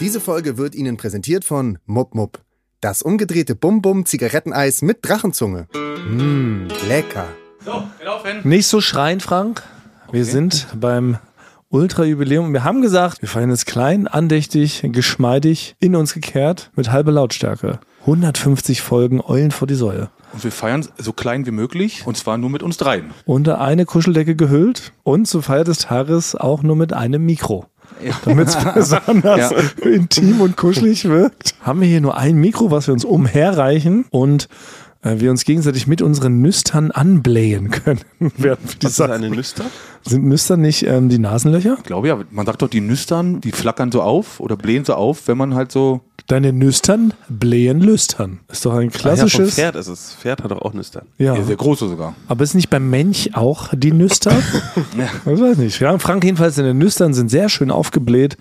Diese Folge wird Ihnen präsentiert von Mupp Mupp. Das umgedrehte Bum-Bum Zigaretteneis mit Drachenzunge. Mmm, lecker. So, gelaufen. Nicht so schreien, Frank. Wir sind beim Ultra-Jubiläum. Wir haben gesagt, wir feiern es klein, andächtig, geschmeidig, in uns gekehrt, mit halber Lautstärke. 150 Folgen Eulen vor die Säule. Und wir feiern so klein wie möglich und zwar nur mit uns dreien. Unter eine Kuscheldecke gehüllt und zur Feier des Tages auch nur mit einem Mikro. Damit es besonders Ja. intim und kuschelig wirkt, haben wir hier nur ein Mikro, was wir uns umherreichen und wir uns gegenseitig mit unseren Nüstern anblähen können. Was ist eine Nüster? Sind Nüstern nicht ähm, die Nasenlöcher? Ich glaube ja, man sagt doch, die Nüstern, die flackern so auf oder blähen so auf, wenn man halt so. Deine Nüstern blähen lüstern. Ist doch ein Ah, ja, klassisches. Pferd ist es. Pferd hat doch auch Nüstern. Ja. Ja, sehr große sogar. Aber ist nicht beim Mensch auch die Nüster? Ich weiß nicht. Ja, Frank jedenfalls, seine Nüstern sind sehr schön aufgebläht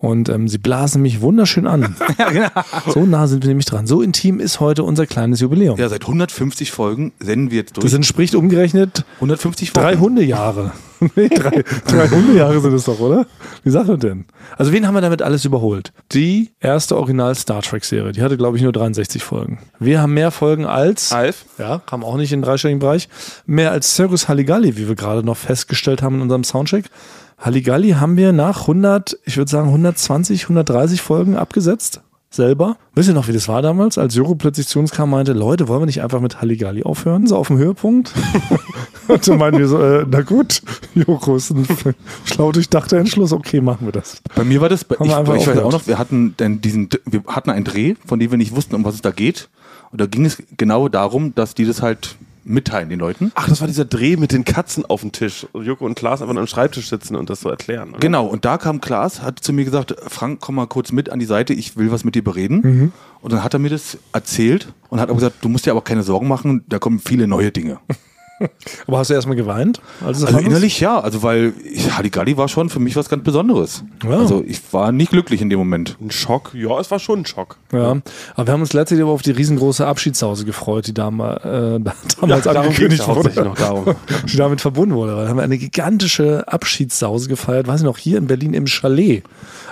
und ähm, sie blasen mich wunderschön an. genau. So nah sind wir nämlich dran. So intim ist heute unser kleines Jubiläum. Ja, seit 150 Folgen senden wir jetzt durch. Das entspricht umgerechnet 150 Folgen. drei Hundejahre. nee, drei, drei Hundejahre sind es doch, oder? Wie sagt man denn? Also wen haben wir damit alles überholt? Die erste Original Star Trek Serie. Die hatte, glaube ich, nur 63 Folgen. Wir haben mehr Folgen als... Alf? Ja, kam auch nicht in den dreistelligen Bereich. Mehr als Circus Halligalli, wie wir gerade noch festgestellt haben in unserem Soundcheck. Halligalli haben wir nach 100, ich würde sagen 120, 130 Folgen abgesetzt. Selber. Wisst ihr noch, wie das war damals, als Joko plötzlich zu uns kam und meinte, Leute, wollen wir nicht einfach mit Halligalli aufhören? So auf dem Höhepunkt. und dann meinten wir so, äh, na gut, Joko ist ein schlau durchdachter Entschluss. Okay, machen wir das. Bei mir war das, Haben ich, ich weiß auch noch, wir hatten denn diesen, wir hatten einen Dreh, von dem wir nicht wussten, um was es da geht. Und da ging es genau darum, dass die das halt mitteilen, den Leuten. Ach, das war dieser Dreh mit den Katzen auf dem Tisch. Joko und Klaas einfach am Schreibtisch sitzen und das so erklären. oder? Genau, und da kam Klaas, hat zu mir gesagt, Frank, komm mal kurz mit an die Seite, ich will was mit dir bereden. Mhm. Und dann hat er mir das erzählt und hat auch gesagt, du musst dir aber keine Sorgen machen, da kommen viele neue Dinge. Aber hast du erstmal geweint? Also innerlich ja, also weil ich, Halligalli war schon für mich was ganz Besonderes. Ja. Also ich war nicht glücklich in dem Moment. Ein Schock. Ja, es war schon ein Schock. Ja, aber wir haben uns letztlich aber auf die riesengroße Abschiedshause gefreut, die äh, damals darum angekündigt ging's ja wurde. hauptsächlich noch darum. die damit verbunden wurde. Da haben wir eine gigantische Abschiedshause gefeiert, weiß ich noch, hier in Berlin im Chalet.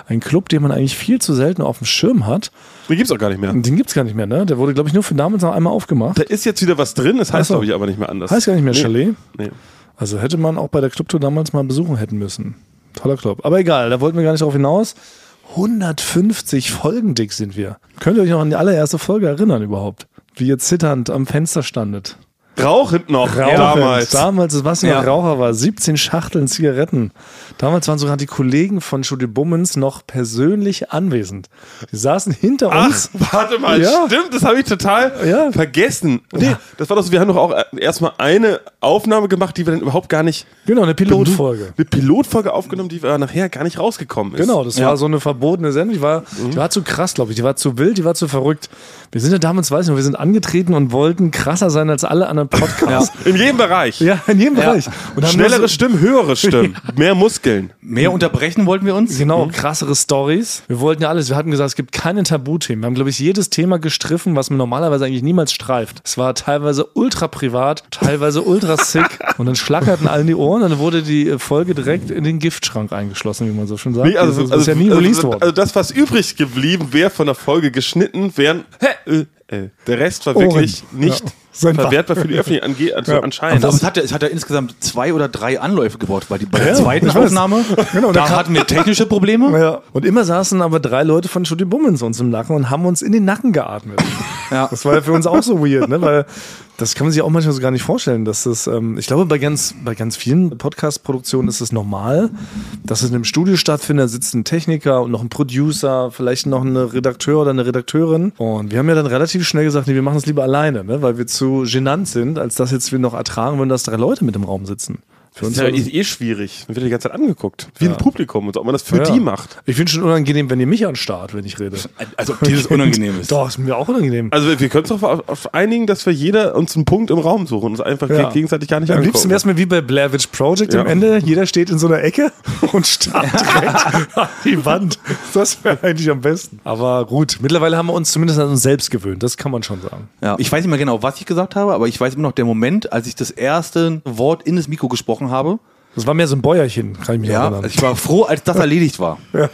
Ein Club, den man eigentlich viel zu selten auf dem Schirm hat. Den gibt's auch gar nicht mehr. Den gibt's gar nicht mehr, ne? Der wurde, glaube ich, nur für damals noch einmal aufgemacht. Da ist jetzt wieder was drin, das heißt, Ach so. glaube ich, aber nicht mehr anders. Heißt gar nicht mehr nee. Chalet. Nee. Also hätte man auch bei der Clubtour damals mal besuchen hätten müssen. Toller Club. Aber egal, da wollten wir gar nicht drauf hinaus. 150 Folgen dick sind wir. Könnt ihr euch noch an die allererste Folge erinnern überhaupt? Wie ihr zitternd am Fenster standet. Rauchend noch, Rauchend. damals. Damals, was noch Ja. Raucher war. 17 Schachteln Zigaretten. Damals waren sogar die Kollegen von Studio Bummens noch persönlich anwesend. Die saßen hinter Ach, uns. warte mal, Ja. stimmt, das habe ich total Ja. vergessen. Nee, das war doch so, wir haben doch auch äh, erstmal eine Aufnahme gemacht, die wir dann überhaupt gar nicht, Genau, eine Pilotfolge. eine Pilotfolge aufgenommen, die nachher gar nicht rausgekommen ist. Genau, das war so eine verbotene Sendung. Die war, die war zu krass, glaube ich. Die war zu wild, die war zu verrückt. Wir sind ja damals, weiß ich noch, wir sind angetreten und wollten krasser sein als alle anderen Podcasts. In jedem Bereich. Ja, in jedem Bereich. Und Schnellere so, Stimmen, höhere Stimmen, mehr Muskeln. Mehr unterbrechen wollten wir uns. Genau, krassere Stories. Wir wollten ja alles. Wir hatten gesagt, es gibt keine Tabuthemen. Wir haben, glaube ich, jedes Thema gestriffen, was man normalerweise eigentlich niemals streift. Es war teilweise ultra privat, teilweise ultra sick. Und dann schlackerten allen die Ohren und dann wurde die äh, Folge direkt in den Giftschrank eingeschlossen, wie man so schon sagt. Nee, also, das ist ja nie also, released also, worden. also das, was übrig geblieben wäre von der Folge geschnitten, wären äh, äh, der Rest war Ohren. wirklich nicht Ja. Verwertbar für die Öffentlichkeit ange also Ja. anscheinend. Aber es hat, ja- es hat ja insgesamt zwei oder drei Anläufe gebraucht, weil die bei der Ja, zweiten. Aufnahme, Genau, da hatten wir technische Probleme. Ja. Und immer saßen aber drei Leute von Studio Bummens uns im Nacken und haben uns in den Nacken geatmet. Ja. Das war ja für uns auch so weird, ne? Weil das kann man sich auch manchmal so gar nicht vorstellen, dass das, ähm, ich glaube, bei ganz, bei ganz vielen Podcast-Produktionen ist es normal, dass es in einem Studio stattfindet, da sitzt ein Techniker und noch ein Producer, vielleicht noch ein Redakteur oder eine Redakteurin. Und wir haben ja dann relativ schnell gesagt, nee, wir machen es lieber alleine, ne? Weil wir zu genannt sind, als dass jetzt wir noch ertragen würden, dass drei Leute mit im Raum sitzen. Für das uns ist ja das- eh schwierig. Man wird die ganze Zeit angegucht. Wie ein Publikum und so, ob man das für Ja. die macht. Ich finde schon unangenehm, wenn ihr mich anstarrt, wenn ich rede. Also ob dieses unangenehm ist. Doch, ist mir auch unangenehm. Also wir können uns doch auf, auf einigen, dass wir jeder uns einen Punkt im Raum suchen und uns einfach Ja. gegenseitig gar nicht Am angucken. liebsten wäre es mir wie bei Blair Witch Project Ja. am Ende. Jeder steht in so einer Ecke und starrt direkt an die Wand. Das wäre eigentlich am besten. Aber gut, mittlerweile haben wir uns zumindest an uns selbst gewöhnt. Das kann man schon sagen. Ja. Ich weiß nicht mehr genau, was ich gesagt habe, aber ich weiß immer noch der Moment, als ich das erste Wort in das Mikro gesprochen habe. Das war mehr so ein Bäuerchen, kann ich mich Ja, erinnern. ich war froh, als das erledigt war. Ja,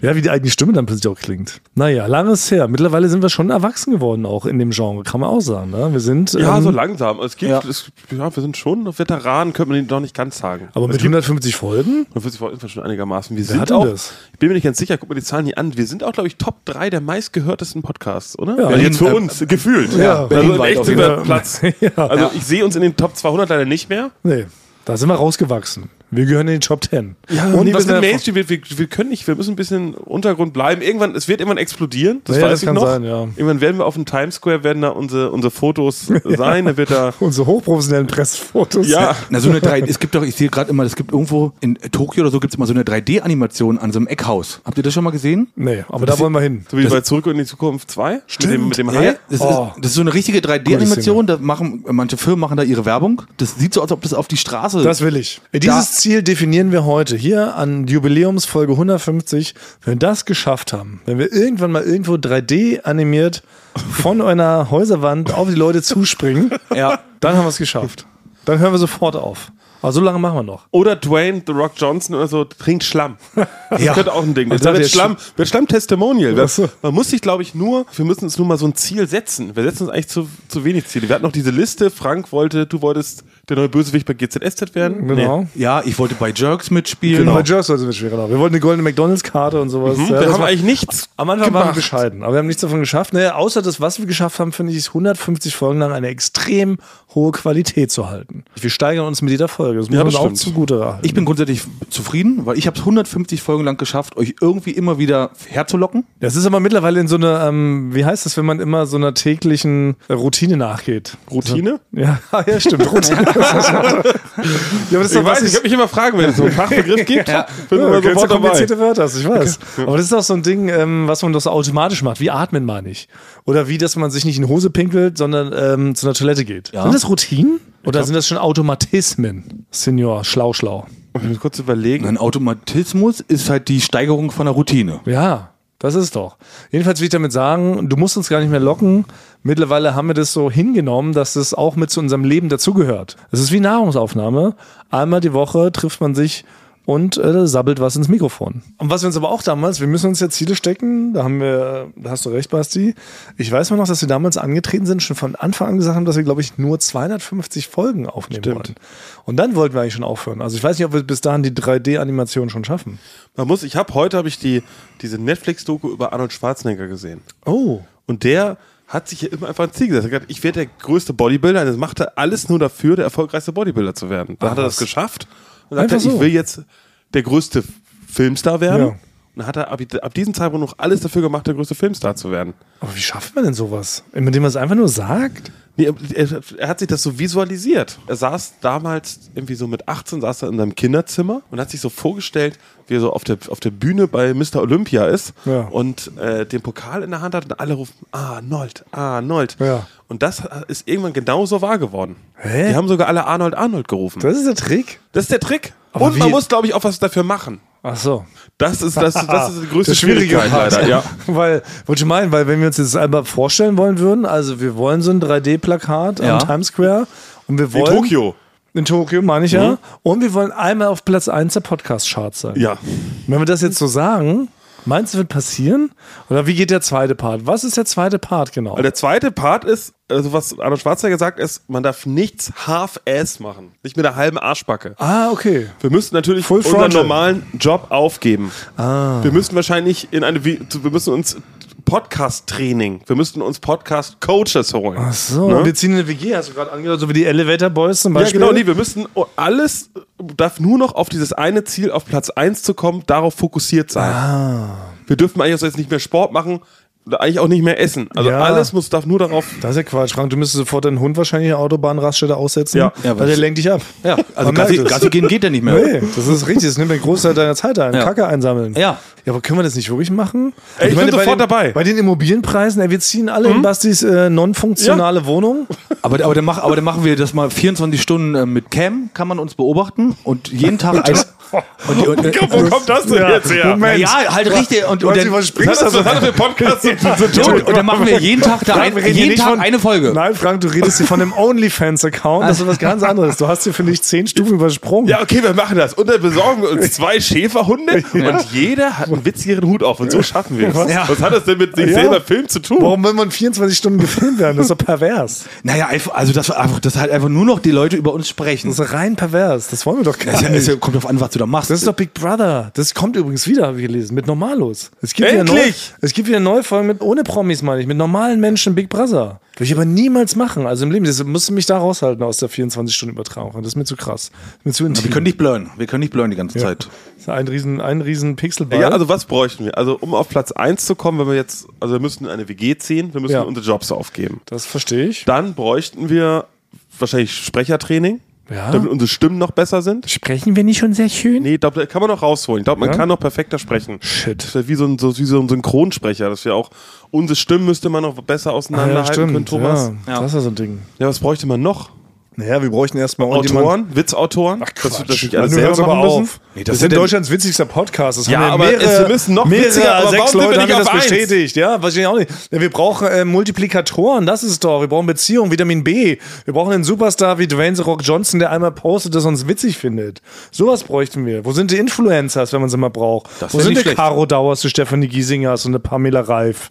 Ja, wie die eigene Stimme dann plötzlich auch klingt. Naja, langes her. Mittlerweile sind wir schon erwachsen geworden, auch in dem Genre, kann man auch sagen. Ne? Wir sind. Ja, ähm, so langsam. Es gibt, ja. Es, ja, wir sind schon Veteranen, könnte man doch nicht ganz sagen. aber mit 150 Folgen? 40 Folgen sind schon einigermaßen. Wir Wer sind auch, das? ich bin mir nicht ganz sicher, guck mal die Zahlen hier an. Wir sind auch, glaube ich, Top 3 der meistgehörtesten Podcasts, oder? Ja. Ja, jetzt für Berlin, uns, gefühlt. Ja, also in weit echt. Platz. Ja. Also ich sehe uns in den Top 200 leider nicht mehr. Nee, da sind wir rausgewachsen. Wir gehören in die Top 10. und nee, was wir mit sind- Mainstream, wir, wir, wir können nicht, wir müssen ein bisschen im Untergrund bleiben. Irgendwann, es wird irgendwann explodieren. Das Ja, weiß das ich kann noch. sein, ja. Irgendwann werden wir auf dem Times Square, werden da unsere, unsere Fotos sein. Da wird da, Unsere hochprofessionellen Pressfotos. ja. Na, so eine 3 es gibt doch, ich sehe gerade immer, es gibt irgendwo in Tokio oder so gibt es immer so eine 3D-Animation an so einem Eckhaus. Habt ihr das schon mal gesehen? Nee, aber da wollen wir hin. So wie bei Zurück in die Zukunft 2. Mit dem, mit dem Ja, Hai. das, Oh. ist, das ist so eine richtige 3D-Animation. Da machen manche Firmen machen da ihre Werbung. Das sieht so aus, als ob das auf die Straße. Das will ich. Dieses Ziel definieren wir heute hier an Jubiläumsfolge 150. Wenn wir das geschafft haben, wenn wir irgendwann mal irgendwo 3D animiert von einer Häuserwand auf die Leute zuspringen, ja. dann haben wir es geschafft. Dann hören wir sofort auf. Aber so lange machen wir noch. Oder Dwayne The Rock Johnson oder so trinkt Schlamm. Das Ja. könnte auch ein Ding. Dachte wird Schlamm, wird Schlamm Testimonial. So. Man muss sich, glaube ich, nur, wir müssen uns nur mal so ein Ziel setzen. Wir setzen uns eigentlich zu, zu wenig Ziele. Wir hatten noch diese Liste. Frank wollte, du wolltest der neue Bösewicht bei GZSZ werden. Genau. ja, ich wollte bei Jerks mitspielen. Bei Jerks sollte es mitspielen, genau. Wir wollten eine goldene McDonalds-Karte und sowas. Hm, Ja, wir das haben war- eigentlich nichts. Am Anfang waren wir bescheiden, aber wir haben nichts davon geschafft. Naja, außer das, was wir geschafft haben, finde ich, ist 150 Folgen lang eine extrem hohe Qualität zu halten. Wir steigern uns mit jeder Folge. Das muss Ja, man das auch zugute halten. Ich bin grundsätzlich zufrieden, weil ich habe es 150 Folgen lang geschafft, euch irgendwie immer wieder herzulocken. Das ist aber mittlerweile in so einer, ähm, wie heißt das, wenn man immer so einer täglichen Routine nachgeht? Routine? Ja, ja stimmt, Routine. Ja, aber das ist Ich weiß, ich würde mich immer fragen, wenn es so einen Fachbegriff gibt. Ja. Bin Ja, immer dabei. komplizierte Wörter, hast, ich weiß. Aber das ist auch so ein Ding, ähm, was man doch so automatisch macht. Wie atmen meine ich? Oder wie, dass man sich nicht in die Hose pinkelt, sondern ähm, zu einer Toilette geht. Ja. Sind das Routinen? Oder sind das schon Automatismen? Senior, schlau, schlau. Ich muss kurz überlegen. Ein Automatismus ist halt die Steigerung von der Routine. Ja, das ist doch. Jedenfalls will ich damit sagen, du musst uns gar nicht mehr locken. Mittlerweile haben wir das so hingenommen, dass das auch mit zu unserem Leben dazugehört. Es ist wie Nahrungsaufnahme. Einmal die Woche trifft man sich und äh, sabbelt was ins Mikrofon. Und was wir uns aber auch damals, wir müssen uns ja Ziele stecken, da haben wir, da hast du recht, Basti. Ich weiß mal noch, dass wir damals angetreten sind, schon von Anfang an gesagt haben, dass wir, glaube ich, nur 250 Folgen aufnehmen Stimmt. wollen. Und dann wollten wir eigentlich schon aufhören. Also ich weiß nicht, ob wir bis dahin die 3D-Animation schon schaffen. Man muss, ich habe heute habe ich die, diese Netflix-Doku über Arnold Schwarzenegger gesehen. Oh. Und der hat sich ja immer einfach ein Ziel gesetzt. Er hat gesagt, ich werde der größte Bodybuilder. Und das macht er alles nur dafür, der erfolgreichste Bodybuilder zu werden. Da Ach, hat er was. das geschafft. Und sagt Einfach er, ich so. will jetzt der größte Filmstar werden. Ja. Und dann hat er ab, ab diesem Zeitpunkt noch alles dafür gemacht, der größte Filmstar zu werden. Aber wie schafft man denn sowas? Indem man es einfach nur sagt? Nee, er, er hat sich das so visualisiert. Er saß damals irgendwie so mit 18, saß er in seinem Kinderzimmer und hat sich so vorgestellt, wie er so auf der, auf der Bühne bei Mr. Olympia ist Ja. und äh, den Pokal in der Hand hat und alle rufen, Arnold, Arnold. Ja. Und das ist irgendwann genauso wahr geworden. Hä? Die haben sogar alle Arnold, Arnold gerufen. Das ist der Trick? Das ist der Trick. Aber und man muss, glaube ich, auch was dafür machen. Ach so. Das ist, das, das ist die größte Schwierigkeit Part. leider. Ja. Weil, wollte ich meinen, weil wenn wir uns das einmal vorstellen wollen würden, also wir wollen so ein 3D-Plakat Ja. am Times Square und wir In wollen. Tokio. In Tokio, meine ich ja. Und wir wollen einmal auf Platz 1 der Podcast-Charts sein. Ja. Und wenn wir das jetzt so sagen, meinst du, wird passieren? Oder wie geht der zweite Part? Was ist der zweite Part genau? Der zweite Part ist, also was Arnold Schwarzenegger sagt, ist, man darf nichts half-ass machen. Nicht mit einer halben Arschbacke. ah, okay. Wir müssen natürlich Full unseren frontal. normalen Job aufgeben. Ah. Wir müssen wahrscheinlich in eine, wir müssen uns Podcast-Training, wir müssten uns Podcast-Coaches holen. Ach so. Ne? Wir ziehen eine WG, hast du gerade angehört, so wie die Elevator Boys zum Ja, Beispiel. genau, nee, wir müssen alles darf nur noch auf dieses eine Ziel, auf Platz 1 zu kommen, darauf fokussiert sein. Ah. Wir dürfen eigentlich auch jetzt nicht mehr Sport machen eigentlich auch nicht mehr essen. Also Ja. alles muss darf nur darauf. Das ist ja Quatsch, Frank. Du müsstest sofort deinen Hund wahrscheinlich in der Autobahnraststätte aussetzen, Ja. Ja, weil der lenkt dich ab. Ja, also Gassi. Gassi gehen geht ja nicht mehr. Nee, das ist richtig. Das nimmt den Großteil deiner Zeit ein. Ja. Kacke einsammeln. Ja. Ja, aber können wir das nicht wirklich machen? Ey, ich bin bei sofort den, dabei. Bei den Immobilienpreisen, ey, wir ziehen alle in Bastis äh, non-funktionale Wohnung. Aber, aber, dann mach, aber dann machen wir das mal 24 Stunden äh, mit Cam, kann man uns beobachten und jeden Tag ein, Und, die- und, und, Wo kommt das denn jetzt her? Moment. ja, halt richtig. Und, und, Was, dann, was sprichst Was du hat das für Podcast zu, zu ja, tun? und, und dann machen wir jeden Tag, da Frank, ein, jeden Tag von- eine Folge. Nein, Frank, du redest hier von einem OnlyFans-Account. Das ist was ganz anderes. Du hast hier, finde ich, zehn Stufen übersprungen. Ja, okay, wir machen das. Und dann besorgen wir uns zwei Schäferhunde und jeder hat einen witzigeren Hut auf. Und so schaffen wir es. Was? Was, hat das denn mit sich Ja. selber Film zu tun? Warum will man 24 Stunden gefilmt werden? Das ist doch pervers. Naja, also das, einfach, das halt einfach nur noch die Leute über uns sprechen. Das ist rein pervers. Das wollen wir doch gar ja, nicht. ja, kommt drauf an, was du da machst. Das ist doch Big Brother. Das kommt übrigens wieder, habe ich gelesen, mit Normalos. Es gibt wieder neu, Endlich! es gibt wieder neue Folgen mit ohne Promis, meine ich, mit normalen Menschen Big Brother. Würde ich aber niemals machen. Also im Leben, das musst du mich da raushalten aus der 24-Stunden-Übertragung. Das ist mir zu krass. Mir zu intim. wir können nicht blurren. Wir können nicht blurren die ganze Zeit. Das ist ein riesen, ein riesen Pixelball. Ja, also was bräuchten wir? Also um auf Platz 1 zu kommen, wenn wir jetzt, also wir müssten eine WG ziehen, wir müssen Ja. unsere Jobs aufgeben. das verstehe ich. Dann bräuchten wir wahrscheinlich Sprechertraining, Ja. damit unsere Stimmen noch besser sind. Sprechen wir nicht schon sehr schön? Nee, da kann man noch rausholen. Ich glaube, man Ja? kann noch perfekter sprechen. Shit. Das ist ja wie so ein, so, wie so ein Synchronsprecher, dass wir auch unsere Stimmen müsste man noch besser Ah, auseinanderhalten können, Thomas. Ja. Ja. Das ist ja so ein Ding. Ja, was bräuchte man noch? Naja, wir bräuchten erstmal Autoren, Witzautoren, Ach, dass wir das nicht alles selber machen müssen. auf. Nee, das das denn- Deutschlands witzigster Podcast. Das Ja, haben aber mehrere, es müssen noch mehrere witziger, aber sechs wir Leute haben das eins? bestätigt. Ja, weiß ich auch nicht. Ja, wir brauchen äh, Multiplikatoren, das ist es doch. Wir brauchen Beziehung, Vitamin B. Wir brauchen einen Superstar wie Dwayne The Rock Johnson, der einmal postet, das uns witzig findet. Sowas bräuchten wir. Wo sind die Influencers, wenn man sie mal braucht? Das Wo sind die. Caro Dauers, die Stephanie Giesingers und eine Pamela Reif?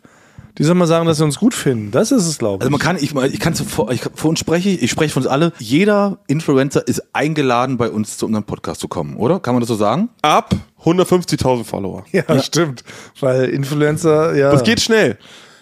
Die sollen mal sagen, dass sie uns gut finden. Das ist es, glaube ich. Also man kann, ich, ich kann zu- vor, ich, vor uns spreche ich, ich spreche von uns alle. Jeder Influencer ist eingeladen, bei uns zu unserem Podcast zu kommen, oder? Kann man das so sagen? Ab 150.000 Follower. ja, stimmt. Weil Influencer, ja. Das geht schnell.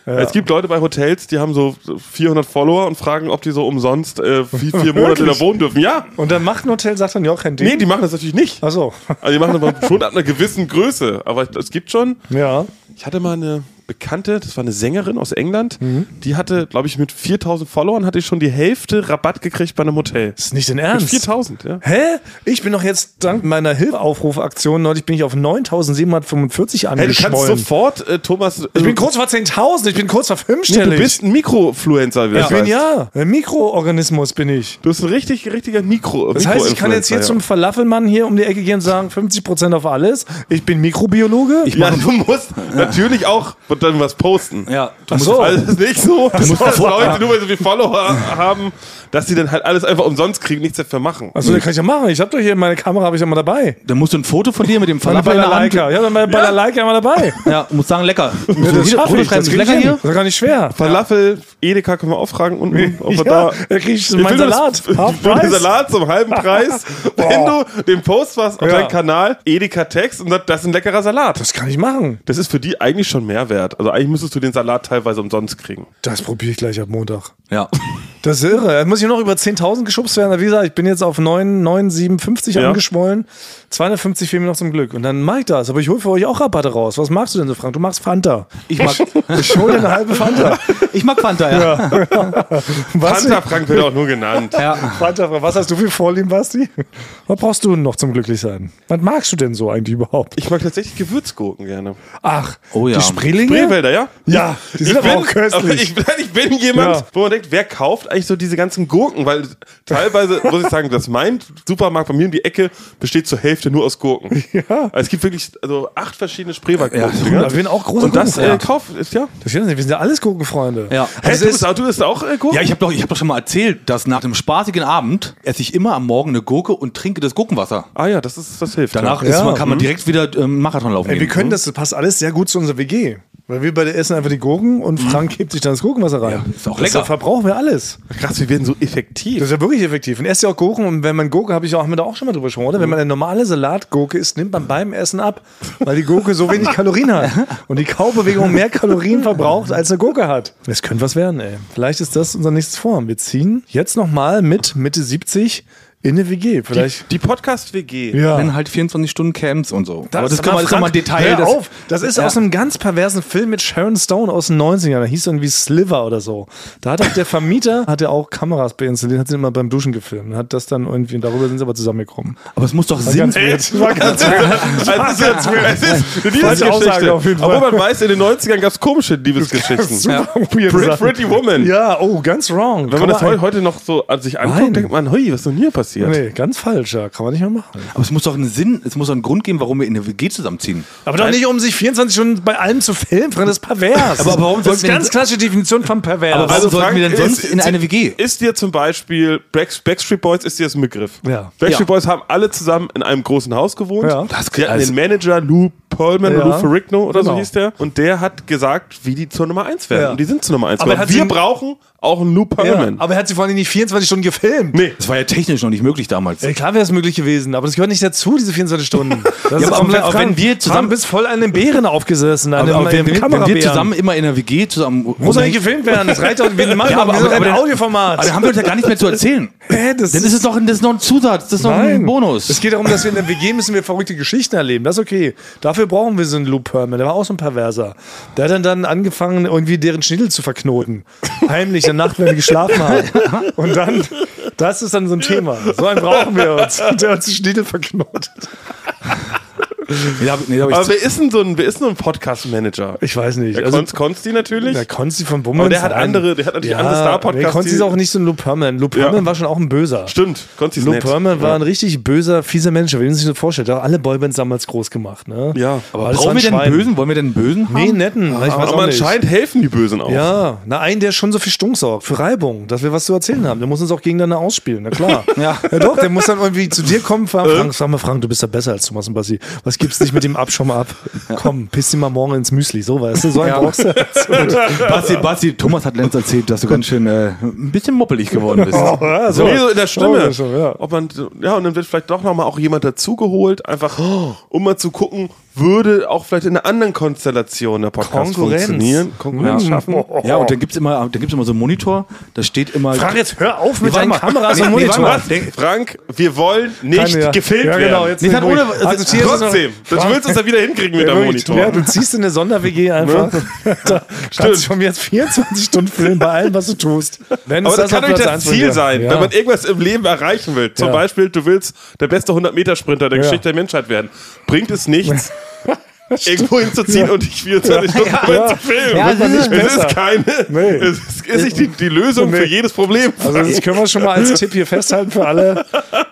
Es gibt Leute bei Hotels, die haben so 400 Follower und fragen, ob die so umsonst äh, vier, vier Monate da wohnen dürfen. Ja. Und dann macht ein Hotel, sagt dann ja auch kein Ding. Nee, die machen das natürlich nicht. Ach so. Also die machen das schon ab einer gewissen Größe. Aber es gibt schon. Ja. Ich hatte mal eine Bekannte, das war eine Sängerin aus England, die hatte, glaube ich, mit 4000 Followern hatte ich schon die Hälfte Rabatt gekriegt bei einem Hotel. Das ist nicht in Mit Ernst. 4000, ja. Hä? Ich bin doch jetzt dank meiner Hilfeaufrufaktion neulich bin ich auf 9745 Hey, du kannst angeschwollen. sofort, äh, Thomas. ich bin kurz vor 10.000, ich bin kurz vor Nee, fünfstellig. du bist ein Mikrofluencer, wie ich das bin heißt. ja, ein Mikroorganismus bin ich. Du bist ein richtig, richtiger Mikro. Das heißt, ich kann jetzt hier zum Falafelmann hier um die Ecke gehen und sagen 50% auf alles. Ich bin Mikrobiologe. Ja, du musst natürlich auch dann was posten. Ja. Ach so. Also es ist nicht so, dass so. Leute nur weil sie viel Follower haben, dass sie dann halt alles einfach umsonst kriegen, nichts dafür machen. Achso, das kann ich ja machen. Ich habe doch hier meine Kamera, habe ich ja mal dabei. Dann musst du ein Foto von dir mit dem Falafel in der Hand. Ja, dann meine Balalaika immer dabei. Ja, musst sagen, lecker. Ja, das schaffe ich. Das ist krieg ich lecker hin. hier? Das ist gar nicht schwer. Falafel, Edeka können wir auch fragen unten, ob wir Ja, da. da krieg ich Ich meinen Salat. Das, ich will. Salat zum halben Preis. Wenn du den Post machst auf Ja. deinen Kanal, Edeka Text und sagst, das ist ein leckerer Salat. Das kann ich machen. Das ist für die eigentlich schon Mehrwert. Also eigentlich müsstest du den Salat teilweise umsonst kriegen. Das probiere ich gleich ab Montag. Ja. Das ist irre. Da muss ich noch über 10.000 geschubst werden. Wie gesagt, ich bin jetzt auf 9, 9,57 Ja. angeschwollen. 250 fehlen mir noch zum Glück. Und dann mach ich das. Aber ich hole für euch auch Rabatte raus. Was magst du denn so, Frank? Du magst Fanta. Ich mag, Ich hole eine halbe Fanta. ich mag Fanta, ja. Was? Fanta Frank wird auch nur genannt. ja. Fanta, was hast du für Vorlieben, Basti? Was brauchst du denn noch zum Glücklichsein? Was magst du denn so eigentlich überhaupt? Ich mag tatsächlich Gewürzgurken gerne. Ach, Oh ja. die Spreelinge? Spreewälder, ja? Ja, die sind ich bin, auch köstlich. ich, bin- ich bin jemand, Ja. wo man denkt, wer kauft eigentlich so diese ganzen Gurken? Weil teilweise, muss ich sagen, dass mein Supermarkt bei mir um die Ecke besteht zur Hälfte nur aus Gurken. Ja. Also es gibt wirklich also acht verschiedene Spreewaldgurken. Ja, wir sind auch große Und das äh, kauf, ist ja. Das stimmt wir sind ja alles Gurkenfreunde. Ja. Hey, Also du, bist, auch- du bist auch äh, Gurken? Ja, ich habe doch, ich hab doch schon mal erzählt, dass nach einem spaßigen Abend esse ich immer am Morgen eine Gurke und trinke das Gurkenwasser. Ah ja, das ist das hilft. Danach ja. ist Ja. man, kann man direkt wieder ähm, Marathon laufen Ey, wir können das, das passt alles sehr gut zu unserer WG. Weil wir beide essen einfach die Gurken und Frank hebt sich dann das Gurkenwasser rein. Ja, ist auch lecker. verbrauchen wir alles. Krass, wir werden so effektiv. Das ist ja wirklich effektiv. Und esst ja auch Gurken. Und wenn man Gurke, habe ich auch, haben wir da auch schon mal drüber gesprochen, oder? Wenn man eine normale Salatgurke isst, nimmt man beim Essen ab, weil die Gurke so wenig Kalorien hat. Und die Kaubewegung mehr Kalorien verbraucht, als eine Gurke hat. Das könnte was werden, ey. Vielleicht ist das unser nächstes Vorhaben. Wir ziehen jetzt nochmal mit Mitte 70 in eine WG. Vielleicht. Die Podcast-WG. ja. Dann halt 24 Stunden Camps und so. Das, aber das, aber das ist Frank, nochmal ein Detail. Hör auf, das ist Ja. aus einem ganz perversen Film mit Sharon Stone aus den 90ern. Da hieß irgendwie Sliver oder so. Da hat auch der Vermieter hat ja auch Kameras beinstalliert, hat sie immer beim Duschen gefilmt. Hat das dann irgendwie, darüber sind sie aber zusammengekommen. aber es muss doch Sinn Ganz weird. War ganz weird. Es ist, es ist eine Liebesgeschichte. auf jeden Fall. Obwohl man weiß, in den 90ern gab es komische Liebesgeschichten. Super weird. Pretty. Pretty Woman. Ja, oh, ganz wrong. Wenn man das heu- heute noch so an sich anguckt, denkt man, hui, was ist denn hier passiert? Passiert. Nee, ganz falsch, ja. Kann man nicht mehr machen. Aber es muss doch einen Sinn, es muss doch einen Grund geben, warum wir in eine WG zusammenziehen. Aber doch nicht, um sich 24 Stunden bei allem zu filmen, Freunde, das ist pervers. Aber warum das ist ganz klassische Definition von pervers. Aber warum sollten wir denn sonst in eine WG? Ist dir zum Beispiel Back- Backstreet Boys, ist dir das ein Begriff? Ja. Backstreet Ja. Boys haben alle zusammen in einem großen Haus gewohnt. Ja. Das- Die hatten also- den Manager Lou Pearlman oder Ja. Lou Ferrigno oder so Genau. hieß der. Und der hat gesagt, wie die zur Nummer 1 werden. Ja. Und die sind zur Nummer 1 Aber geworden. Wir brauchen auch einen Lou ja, Pearlman. aber er hat sie vor allem nicht 24 Stunden gefilmt. nee. Das war ja technisch noch nicht möglich damals. Ja, klar wäre es möglich gewesen, aber das gehört nicht dazu, diese 24 Stunden. Das Ja, aber komplett auch wenn wir zusammen- bist voll an den Bären aufgesessen. An aber, aber wenn, wenn wir zusammen immer in einer WG zusammen. Muss nicht gefilmt werden, das reicht doch. Wir machen Ja, aber- sind aber- ein aber- Audioformat. Aber da haben wir uns ja gar nichts mehr zu erzählen. Das Dann ist es doch ein, das ist noch ein Zusatz, das ist noch ein Bonus. Es geht darum, dass wir in der WG müssen wir verrückte Geschichten erleben. Das ist okay. Dafür brauchen wir so einen Lou Pearlman. Der war auch so ein Perverser. Der hat dann, dann angefangen, irgendwie deren Schniedel zu verknoten. Heimlich in der Nacht, wenn wir geschlafen haben. Und dann, das ist dann so ein Thema. So einen brauchen wir uns. Der hat sich Schniedel verknotet. Nee, hab, nee, hab Aber wer ist denn so ein, wer ist denn so ein Podcast-Manager? Ich weiß nicht. Der Also, Konst, Konsti natürlich. der Konsti von Bummens. Aber der hat andere- der hat natürlich andere Nee, Star-Podcasts, Konsti ist auch nicht so ein Lou Pearlman. Lou Pearlman Ja. war schon auch ein Böser. Stimmt, Konsti ist Lou nett. Pearlman war ja. ein richtig böser, fieser Mensch, wie man sich das vorstellt. Der hat alle Boybands damals groß gemacht. Ne? Ja. aber Alles brauchen wir denn einen Bösen? Wollen wir denn einen Bösen Nee, haben? netten. Ich weiß Aber auch nicht. anscheinend helfen die Bösen auch. Ja, na einen, der schon so viel Stunk sorgt, für Reibung, dass wir was zu erzählen haben. Der muss uns auch gegeneinander ausspielen, na klar. Ja. ja doch, der muss dann irgendwie zu dir kommen, fragen, Frank, sag mal Frank, du bist ja besser als Thomas und Bassi. Was gibt's nicht mit dem Abschaum ab? Komm, piss dir mal morgen ins Müsli, so weißt du, so ein Ja. brauchst du. Basti, Basti, Thomas hat letztens erzählt, dass du ganz schön äh, ein bisschen moppelig geworden bist. Ja, So, wie so in der Stimme. Oh, ja, schon, ja. Ob man, ja, und dann wird vielleicht doch nochmal auch jemand dazugeholt, einfach um mal zu gucken, würde auch vielleicht in einer anderen Konstellation der Podcast Konkurrenz. funktionieren. Konkurrenz Ja. schaffen. Ja, und dann gibt's immer, dann gibt's immer so einen Monitor, da steht immer. Frank, jetzt hör auf mit deinen. Kameras Nee, und Monitor. Frank, wir wollen nicht Keine, ja. gefilmt ja, werden. genau, jetzt Nee, ohne- also, es Trotzdem, noch- das willst du es ja wieder hinkriegen mit Ja, wirklich. Monitor. Ja, du ziehst in eine Sonder-WG einfach. da kannst du von mir jetzt 24 Stunden filmen bei allem, was du tust. Wenn Aber das kann doch das Ziel sein, Ja. wenn man irgendwas im Leben erreichen will. Zum. Beispiel, du willst der beste 100-Meter-Sprinter der. Geschichte der Menschheit werden. Bringt es nichts, irgendwo hinzuziehen und dich 24 Stunden Ja. zu filmen. Ja, man nicht es ist keine, Nee. es ist, ist nicht die, die Lösung Nee. für jedes Problem. Also das können wir schon mal als Tipp hier festhalten für alle.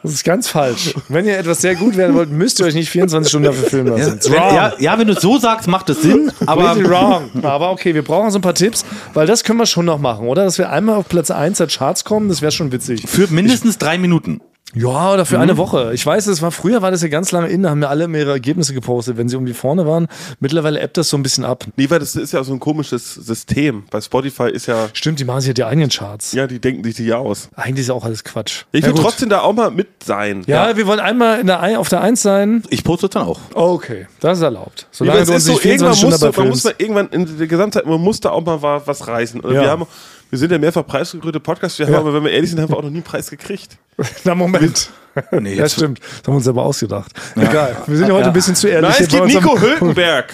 Das ist ganz falsch. Wenn ihr etwas sehr gut werden wollt, müsst ihr euch nicht 24 Stunden dafür filmen lassen. Wenn, ja, ja, wenn du es so sagst, macht es Sinn, aber wrong. Aber okay, wir brauchen so ein paar Tipps, weil das können wir schon noch machen, oder? Dass wir einmal auf Platz 1 der Charts kommen, das wäre schon witzig. für mindestens drei Minuten. Ja, oder für Mhm. eine Woche. Ich weiß, es war früher war das ja ganz lange in, da haben ja alle ihre Ergebnisse gepostet, wenn sie irgendwie vorne waren. Mittlerweile ebbt das so ein bisschen ab. Nee, weil das ist ja so ein komisches System. Bei Spotify ist ja, Stimmt, die machen sich ja die eigenen Charts. ja, die denken sich die ja aus. Eigentlich ist ja auch alles Quatsch. Ich Ja, will gut. trotzdem da auch mal mit sein. Ja, wir wollen einmal in der, auf der 1 sein. Ich poste dann auch. Okay, das ist erlaubt. Ja, Solange es du uns ist so, irgendwann 24 Stunden musst man muss mal irgendwann in der Gesamtheit, man muss da auch mal wa- was reißen. Ja. wir, haben, wir sind ja mehrfach preisgekrönte Podcasts, wir haben Ja. aber, wenn wir ehrlich sind, haben wir auch noch nie einen Preis gekriegt. Na, Moment. Nee, Ja, jetzt- stimmt. Das haben wir uns selber ausgedacht. Egal. Wir sind ja heute ein bisschen zu ehrlich. Nein, es gibt unserem- Nico Hülkenberg.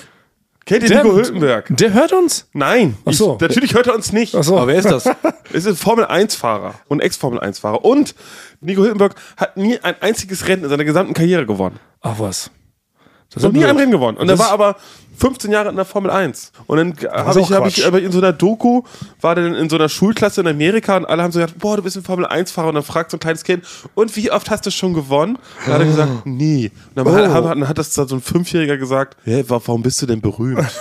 Kennt ihr Der- Nico Hülkenberg? Der hört uns? Nein. Ach so. Ich, natürlich hört er uns nicht. Ach so. Aber wer ist das? Es ist ein Formel-1-Fahrer und Ex-Formel-1-Fahrer. Und Nico Hülkenberg hat nie ein einziges Rennen in seiner gesamten Karriere gewonnen. Ach was. Das Noch nie ein Rennen gewonnen. Und er war aber 15 Jahre in der Formel 1. Und dann habe auch ich, hab ich aber in so einer Doku, war dann in so einer Schulklasse in Amerika und alle haben so gesagt, boah, du bist ein Formel 1-Fahrer. Und dann fragt so ein kleines Kind, und wie oft hast du schon gewonnen? Und dann hat er gesagt, nie. Und dann, hat, hat, dann hat das so ein Fünfjähriger gesagt, wa- warum bist du denn berühmt?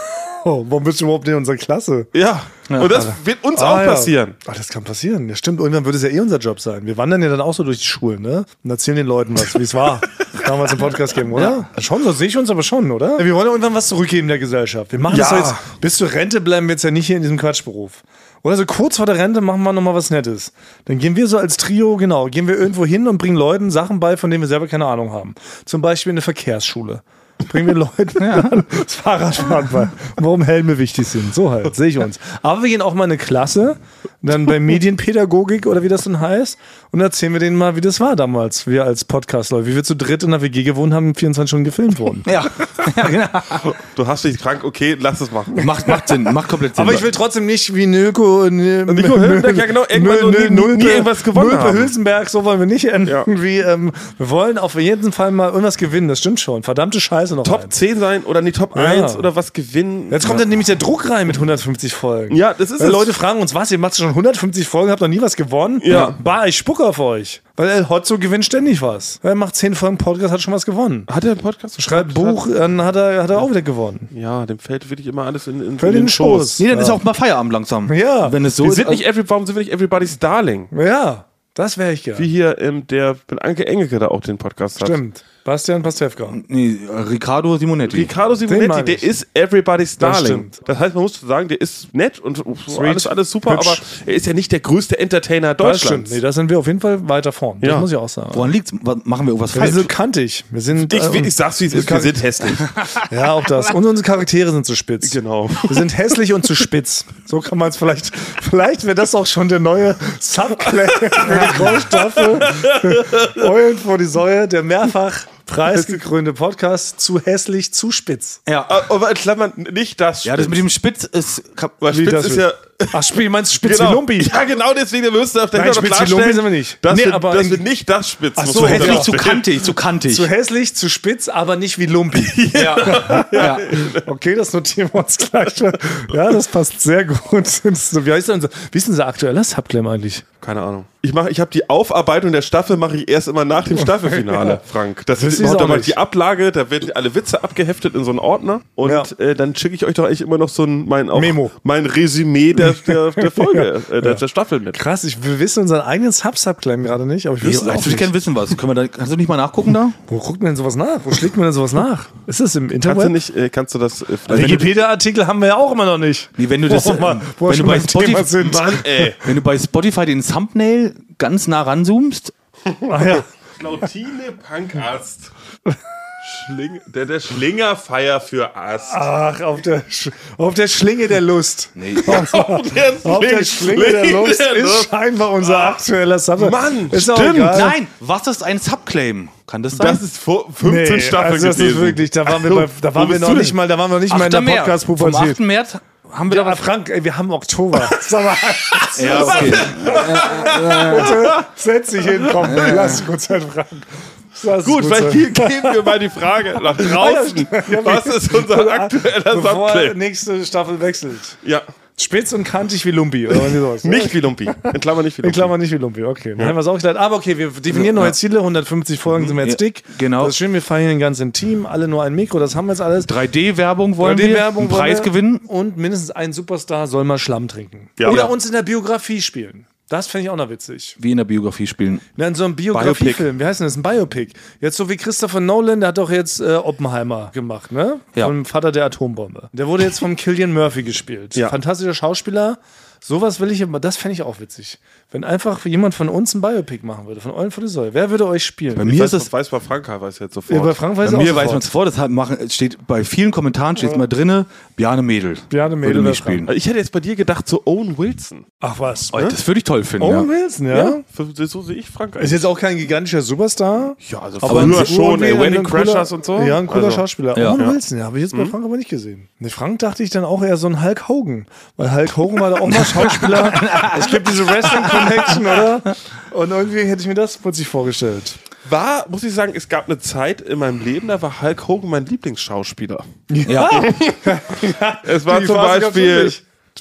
Oh, warum bist du überhaupt in unserer Klasse? ja. Und das wird uns auch Ah, ja. passieren. Ach, das kann passieren. Ja, stimmt. Irgendwann würde es ja eh unser Job sein. Wir wandern ja dann auch so durch die Schulen, ne? Und erzählen den Leuten was, wie es war. Damals im Podcast geben, oder? Schon, so sehe ich uns aber schon, oder? Wir wollen ja irgendwann was zurückgeben der Gesellschaft. Wir machen das Ja. doch jetzt. Bis zur Rente bleiben wir jetzt ja nicht hier in diesem Quatschberuf. Oder so kurz vor der Rente machen wir nochmal was Nettes. Dann gehen wir so als Trio, genau, gehen wir irgendwo hin und bringen Leuten Sachen bei, von denen wir selber keine Ahnung haben. Zum Beispiel eine Verkehrsschule. Bringen wir Leuten das Fahrradfahren bei. Warum Helme wichtig sind. So halt, sehe ich uns. Aber wir gehen auch mal in eine Klasse, dann bei Medienpädagogik oder wie das dann heißt, und erzählen wir denen mal, wie das war damals, wir als Podcast-Leute, wie wir zu dritt in der WG gewohnt haben, 24 Stunden gefilmt wurden. Ja, ja genau. Du hast dich krank, okay, lass es machen. Macht, macht Sinn, macht komplett Sinn. Aber ich will trotzdem nicht wie Nöko Nico Nico Hülkenberg, ja genau, irgendwann so nie- nie irgendwas gewonnen Nulpe haben. Hülsenberg, so wollen wir nicht Ja. irgendwie. Ähm, wir wollen auf jeden Fall mal irgendwas gewinnen, das stimmt schon. Verdammte Scheiße er noch Top eins. 10 sein oder nee, Top Ja. 1 oder was gewinnen. Jetzt kommt dann nämlich der Druck rein mit 150 Folgen. Ja, das ist Weil es. Leute fragen uns, was, ihr macht schon 150 Folgen, habt noch nie was gewonnen? Ja. Bah, ich spucke auf euch. Weil El Hotzo gewinnt ständig was. Er macht 10 Folgen Podcast, hat schon was gewonnen. Hat er einen Podcast? Schreibt Buch, dann hat er, hat er auch wieder gewonnen. Ja, dem fällt wirklich immer alles in, in, Fällt in den Schoß. Nee, dann ist auch mal Feierabend langsam. Ja. Wenn es so Wir ist. sind nicht every, warum sind wir nicht Everybody's Darling? Ja, das wäre ich gern. Wie hier ähm, der mit Anke Engelke da auch den Podcast hat. Stimmt. Bastian Pastewka. nee, Riccardo Simonetti. Ricardo Den Simonetti, der ist Everybody's Das Darling. stimmt. Das heißt, man muss sagen, der ist nett und Sweet. alles, alles super, Hübsch. aber er ist ja nicht der größte Entertainer Das stimmt. Deutschlands. Nee, da sind wir auf jeden Fall weiter vorn. Das Ja. muss ich auch sagen. Woran liegt's? Machen wir irgendwas Wir falsch? sind kantig. Wir sind. ich, äh, ich sag's, wie es ist, wir sind hässlich. ja, auch das. Und unsere Charaktere sind zu spitz. genau. Wir sind hässlich und zu spitz. So kann man es vielleicht. Vielleicht wäre das auch schon der neue Subclaim für die Goldstaffel. Eulen vor die Säue, der mehrfach preisgekrönte Podcast. Zu hässlich, zu spitz. ja. Aber in Klammern nicht das ja, das mit dem Spitz ist. Weil Spitz ist ja. Ach, Spiel, meinst du spitz Genau. wie Lumpi? Ja, genau deswegen, wir müssen auf der Nein, Spitz wie Lumpi sind wir nicht. Dass, Nee, wir, aber dass wir nicht das Spitz Ach so, hässlich zu kantig, zu kantig. Zu hässlich, zu spitz, aber nicht wie Lumpi. ja. Okay, das notieren wir uns gleich. mal. Ja, das passt sehr gut. Wie heißt denn ist denn unser aktueller Subclaim eigentlich? Keine Ahnung. Ich mache, ich habe die Aufarbeitung der Staffel mache ich erst immer nach dem Staffelfinale, Frank. Das Das ist überhaupt die Ablage, da werden alle Witze abgeheftet in so einen Ordner und Ja. äh, dann schicke ich euch doch eigentlich immer noch so ein mein auch, Memo. mein Resümee der, der, der Folge, äh, der, der Staffel mit. Krass, ich, wir wissen unseren eigenen Sub-Subclaim gerade nicht, aber ich Nee, wüsste auch würde ich nicht. gerne wissen, was. Können wir da, kannst du nicht mal nachgucken da? Wo guckt man denn sowas nach? Wo schlägt man denn sowas nach? Ist das im Kannst du Internet? nicht, äh, kannst du das äh, vielleicht- Wikipedia-Artikel haben wir ja auch immer noch nicht. Nee, wenn du das, ähm, wo wir wenn, du bei Spotify, sind. Mann, wenn du bei Spotify den Thumbnail ganz nah ranzoomst, Ah, ja. Lautine Punkast. Schling, der, der Schlingerfeier für Ast. Ach, auf der, Sch auf der Schlinge der Lust. nee, Auf der, Auf der Schlinge der Lust ist scheinbar unser aktueller Sub. Mann, ist auch stimmt. Nein, was ist ein Subclaim? Kann das sein? Das ist vor 15 Nee, Staffeln also das gewesen. ist wirklich, da waren wir, Ach bei, da waren wir noch nicht mal, da waren wir nicht mal in der 8. März. Vom Podcast-Pubertät. 8. März haben wir Ja, da aber Frank, ey, wir haben Oktober. Sag mal, Ja, okay. bitte, setz dich hin, komm, lass dich kurz sein, Frank. Gut, vielleicht geben wir mal die Frage nach draußen. Ja, Was ist unser aktueller Bevor Subclaim? nächste Staffel wechselt. Ja, Spitz und kantig wie Lumpi, oder irgendwie sowas. nicht wie Lumpi. In Klammer nicht wie In Lumpi. Klammer nicht wie Lumpi, okay. Dann haben wir es auch geklärt. Aber okay, wir definieren neue Ziele. 150 Folgen sind wir jetzt Ja, dick. genau. Das ist schön, wir feiern ganz intim. Alle nur ein Mikro, das haben wir jetzt alles. 3D-Werbung wollen wir, 3D-Werbung einen wollen Preis wir. gewinnen. Und mindestens ein Superstar soll mal Schlamm trinken. Ja. Oder Ja. uns in der Biografie spielen. Das fände ich auch noch witzig. Wie in der Biografie spielen. Na, in so einem Biografiefilm, wie heißt denn das? Ein Biopic. Jetzt so wie Christopher Nolan, der hat doch jetzt äh, Oppenheimer gemacht, ne? Ja. Vom Vater der Atombombe. Der wurde jetzt vom Killian Murphy gespielt. Ja. Fantastischer Schauspieler. Sowas will ich immer, das fände ich auch witzig. Wenn einfach jemand von uns ein Biopic machen würde, von Eulen vor die Säule. Wer würde euch spielen? Bei Ich mir weiß, ist es weiß bei Franka weiß jetzt Ja, sofort. bei Frank weiß Bei mir weiß sofort. man es vor, deshalb machen, es steht bei vielen Kommentaren steht immer drinne, Bjarne Mädel. Bjarne Mädel würde spielen. ich hätte jetzt bei dir gedacht, so Owen Wilson. Ach was. Oh, Das würde ich toll finden. Owen ja. Wilson, ja? Ja, so sehe ich Frank. Ist jetzt auch kein gigantischer Superstar. ja, also Aber früher ein- schon, ey, Wedding Crashers und so. Ja, ein cooler Also, Schauspieler. Ja. Owen Ja. Wilson, ja, habe ich jetzt bei Frank aber nicht gesehen. Nee, Frank dachte ich dann auch eher so ein Hulk Hogan. Weil Hulk Hogan war da auch mal Schauspieler. es gibt diese Wrestling-Connection, oder? Und irgendwie hätte ich mir das plötzlich vorgestellt. War, muss ich sagen, es gab eine Zeit in meinem Leben, da war Hulk Hogan mein Lieblingsschauspieler. Ja. Es war Die zum Beispiel,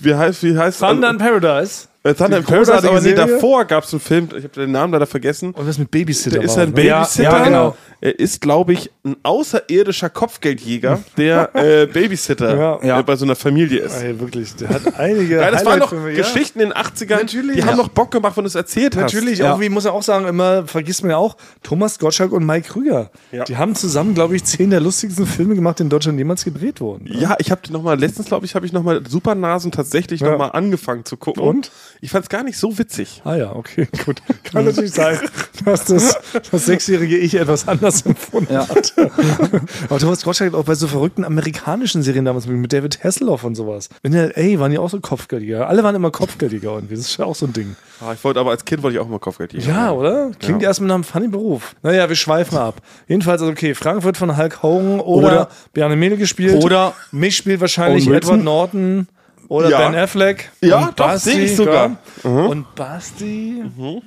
wie heißt, wie heißt Thunder in Paradise. Thunder Die Paradise, aber nee, Serie. davor gab es einen Film, ich habe den Namen leider vergessen. Und was mit Babysitter Der ist ein ne? Babysitter. Ja, ja, genau. Er ist, glaube ich, ein außerirdischer Kopfgeldjäger, der äh, Babysitter Ja. äh, Ja. bei so einer Familie ist. Ey, wirklich, der hat einige Ja, das waren noch. Geschichten in den 80ern, Natürlich. die haben noch Bock gemacht, wenn du es erzählt hast. Natürlich, Ja. irgendwie muss er auch sagen, immer vergisst man ja auch, Thomas Gottschalk und Mike Krüger. Die haben zusammen, glaube ich, zehn der lustigsten Filme gemacht, die in Deutschland jemals gedreht wurden. Ja, ich habe noch mal letztens, glaube ich, habe ich noch mal Supernasen tatsächlich Ja. noch mal angefangen zu gucken. Und? Ich fand es gar nicht so witzig. Ah ja, okay, gut. Kann natürlich sein, dass das, das sechsjährige Ich etwas anders empfunden Ja. hat. Aber Thomas Gottschalk hat auch bei so verrückten amerikanischen Serien damals mit, David Hasselhoff und sowas. In L.A. waren die auch so Kopfgeldiger. Alle waren immer Kopfgeldiger irgendwie. Das ist ja auch so ein Ding. Ah, ich wollte aber als Kind wollte ich auch immer Kopfgeldjäger. Ja, oder? Klingt Ja. erstmal nach einem funny Beruf. Naja, wir schweifen ab. Jedenfalls, also okay, Frank wird von Hulk Hogan oder, Oder- Bjarne Mädel gespielt. Oder- mich spielt wahrscheinlich. Edward Norton. Oder Ja. Ben Affleck. Ja, und doch, Basti, sehe ich sogar. ja. Und Basti,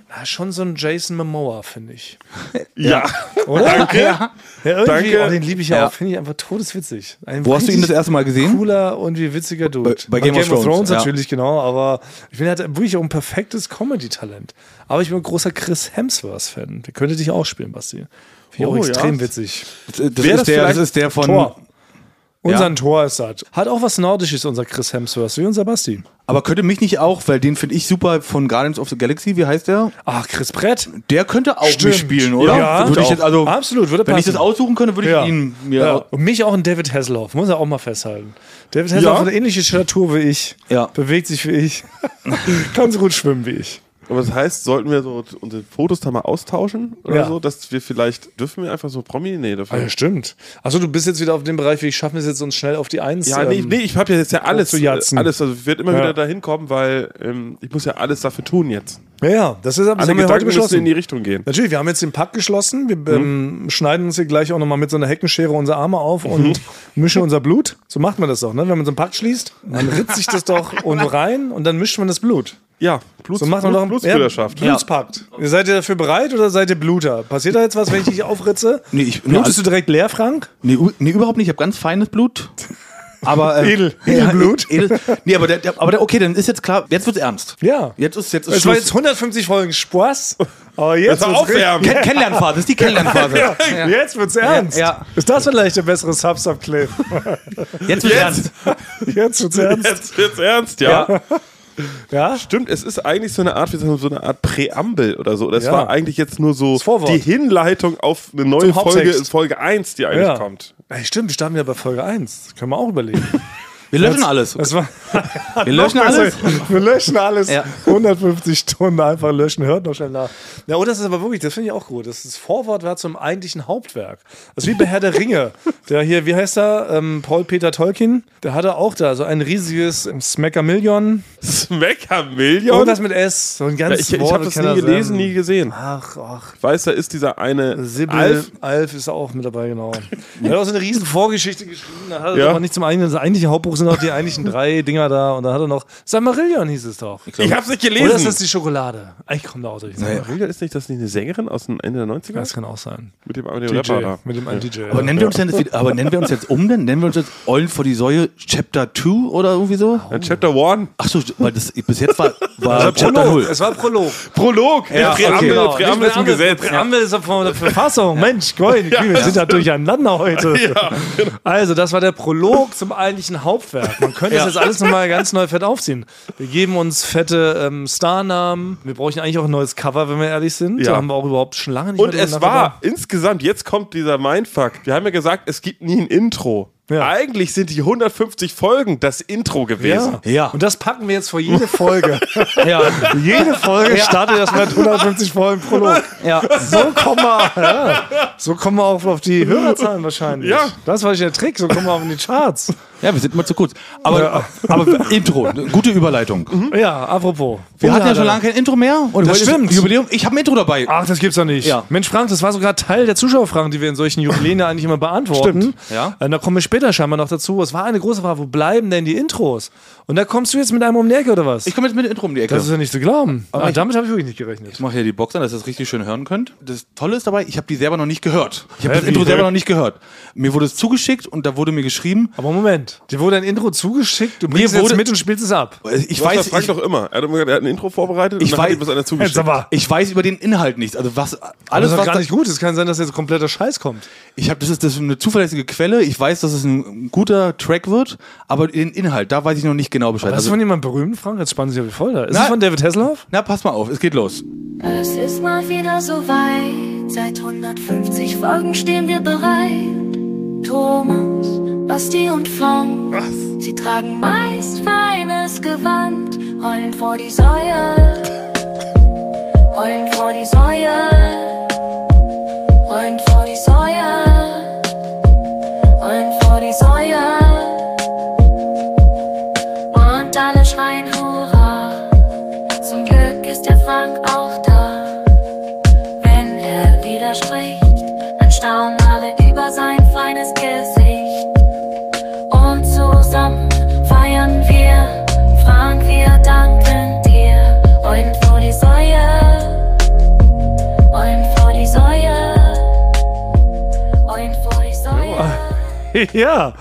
na, schon so ein Jason Momoa, finde ich. Ja. Oder? Danke. Ja, irgendwie, Danke. Oh, den liebe ich ja, Ja. auch, finde ich einfach todeswitzig. Ein Wo hast du ihn das erste Mal gesehen? Cooler und wie witziger Dude. Bei- bei Game of Thrones, ja. natürlich, genau, aber ich finde, er hat wirklich auch ein perfektes Comedy-Talent. Aber ich bin ein großer Chris Hemsworth-Fan. Der könnte dich auch spielen, Basti. Finde ich Oh, auch ja. extrem witzig. Das, das, Wer ist das der, das ist der von. Tor. Unser Ja. Tor ist das. Hat auch was Nordisches, unser Chris Hemsworth, wie unser Basti. Aber könnte mich nicht auch, weil den finde ich super von Guardians of the Galaxy, wie heißt der? Ach, Chris Brett. Der könnte auch Stimmt. mitspielen, oder? Ja, würde ich jetzt also. Absolut, würde Wenn ich das aussuchen könnte, würde ich Ja. ihn mir. Ja. Und mich auch ein David Hasselhoff, muss er auch mal festhalten. David Hasselhoff Ja. hat eine ähnliche Statur wie ich, Ja. bewegt sich wie ich, kann so gut schwimmen wie ich. Aber das heißt, sollten wir so unsere Fotos da mal austauschen oder Ja. so, dass wir vielleicht, dürfen wir einfach so Promi? Nee, Ah, dafür. ja, stimmt. Achso, du bist jetzt wieder auf dem Bereich, wie ich schaffen es jetzt uns schnell auf die Eins. Ja, nee, ähm, nee, ich habe ja jetzt ja alles, hochzujatzen. äh, alles, also werde immer Ja. wieder dahin kommen, weil ähm, ich muss ja alles dafür tun jetzt. Ja, ja, das, ist, Alle haben wir heute beschlossen. in die Richtung gehen. Natürlich, wir haben jetzt den Pakt geschlossen. Wir ähm, schneiden uns hier gleich auch nochmal mit so einer Heckenschere unsere Arme auf und mischen unser Blut. So macht man das doch, ne? Wenn man so einen Pakt schließt, man ritzt sich das doch und rein und dann mischt man das Blut. Ja, Blut, So macht man Blut, doch Blutsbrüderschaft. Ja, Blutspakt. Ihr seid ihr dafür bereit oder seid ihr Bluter? Passiert da jetzt was, wenn ich dich aufritze? Nee, ich- Blutest du direkt leer, Frank? Nee, nee, überhaupt nicht. Ich habe ganz feines Blut. Aber, äh, Edel. Ja, Edelblut. Edel. Nee, aber, der, der, aber der, okay, dann ist jetzt klar, jetzt wird's ernst. Ja. Jetzt ist jetzt ist Es war Schluss. jetzt 150 Folgen Spaß, aber jetzt Das war wird's Aufwärmen. Ken Kennenlernphase, das ist die Kennenlernphase. richtig- Jetzt wird's ernst. Ja. Ist das vielleicht der bessere Sub-Sub-Clip? Jetzt wird's Jetzt. ernst. Jetzt wird's ernst. Jetzt wird's ernst, ja. Ja? Stimmt, es ist eigentlich so eine Art, wie so eine Art Präambel oder so. Das Ja. war eigentlich jetzt nur so die Hinleitung auf eine neue Folge. Folge 1, die eigentlich Ja. kommt. Ey, stimmt, wir starten ja bei Folge 1. Können wir auch überlegen. Wir löschen alles. Das war Wir löschen alles. Wir löschen alles. Ja. 150 Stunden einfach löschen. Hört noch schnell nach. Ja, und das ist aber wirklich, das finde ich auch gut. Das, das Vorwort war zum eigentlichen Hauptwerk. Das ist wie bei Herr der Ringe. Der hier, wie heißt er? Ähm, Paul Peter Tolkien. Der hatte auch da so ein riesiges Smeckermillion. Smeckermillion? Irgendwas mit S. So ein Ja, ganz ich ich habe das nie gelesen, nie gesehen. Ach, ach. Ich weiß, da ist dieser eine Sibyl, Alf. Alf. ist auch mit dabei, genau. Er hat auch so eine riesen Vorgeschichte geschrieben. Da hat er Ja. aber nicht zum eigentlichen, das eigentliche Hauptbuch sind auch die eigentlichen drei Dinger da. Und da hat er noch Samarillion hieß es doch. Ich hab's nicht Oder ist gelesen. das die Schokolade? Eigentlich kommt da auch durch. Marilda ist nicht das nicht eine Sängerin aus dem Ende der 90er? Das kann auch sein. Mit dem, mit dem DJ, Rapper da. mit dem einen DJ. Aber nennen, wir uns denn jetzt, aber nennen wir uns jetzt um denn? Nennen wir uns jetzt Eulen vor die Säue Chapter 2 oder irgendwie so? Äh, Chapter 1. Ach so, weil das bis jetzt war, war Also Chapter Prolog. 0. Es war Prolog. Prolog. Ja, Präambel, Genau. Präambel Nicht zum Gesetz. Präambel ist von der Verfassung. Mensch, Gold, wir sind da durcheinander heute. Also, das war der Prolog zum eigentlichen Hauptwerk. Man könnte das jetzt alles nochmal ganz neu fett aufziehen. Wir geben uns fette ähm, Starnamen. Wir brauchen eigentlich auch ein neues Cover, wenn wir ehrlich sind. Ja. Da haben wir auch überhaupt schon lange nicht Und mehr es war insgesamt, jetzt kommt dieser Mindfuck. Wir haben ja gesagt, es gibt nie ein Intro. Ja. Eigentlich sind die 150 Folgen das Intro gewesen. Ja. Ja. Und das packen wir jetzt vor jede Folge. Ja. jede Folge startet erstmal mit 150 Folgen Prolog. ja. So kommen wir, ja, so kommen wir auf, auf die Hörerzahlen wahrscheinlich. Ja. Das war der Trick, so kommen wir auf die Charts. Ja, wir sind immer zu kurz. Aber, aber Intro, gute Überleitung. Ja, apropos. Wir hatten ja schon lange kein Intro mehr. Und Das stimmt. Jubiläum. Ich habe ein Intro dabei. Ach, das gibt's doch nicht. Ja. Mensch, Frank, das war sogar Teil der Zuschauerfragen, die wir in solchen Jubiläen ja eigentlich immer beantworten. Stimmt. Ja. Äh, Da kommen wir später scheinbar noch dazu. Es war eine große Frage, wo bleiben denn die Intros? Und da kommst du jetzt mit einem um die Ecke oder was? Ich komme jetzt mit dem Intro um die Ecke. das ist ja nicht zu glauben. Ah, ich- damit habe ich wirklich nicht gerechnet. Ich mache hier die Box an, dass ihr das richtig schön hören könnt. Das Tolle ist dabei, ich habe die selber noch nicht gehört. Ich habe das? Intro selber noch nicht gehört. Mir wurde es zugeschickt und da wurde mir geschrieben, Aber Moment, dir wurde ein Intro zugeschickt, du bringst es wurde- jetzt mit und spielst es ab. ich Du weiß, weiß, das Frank ich, doch immer. Er hat, immer gesagt, er hat ein Intro vorbereitet Ich und dann hat weiß- ihm was einer zugeschickt. aber. ich weiß über den Inhalt nichts. Also was Alles das ist was gar nicht gut. Es kann sein, dass jetzt kompletter Scheiß kommt. ich habe das ist das ist eine zuverlässige Quelle. Ich weiß, dass es ein guter Track wird, aber den Inhalt, da weiß ich noch nicht genau Bescheid. Ist Also, von jemandem berühmt, Frank? Jetzt spannen sie ja wie voll da. Ist Na- es von David Hasselhoff? na, pass mal auf, es geht los. Es ist mal wieder so weit, seit 150 Folgen stehen wir bereit. Thomas, Basti und Fong, sie tragen meist feines Gewand, rollen vor die Säue, rollen vor die Säue, rollen vor die Säue, rollen vor die Säue. Und alle schreien Hurra. Zum Glück ist der Frank auch da. Wenn er widerspricht, dann staunen ja.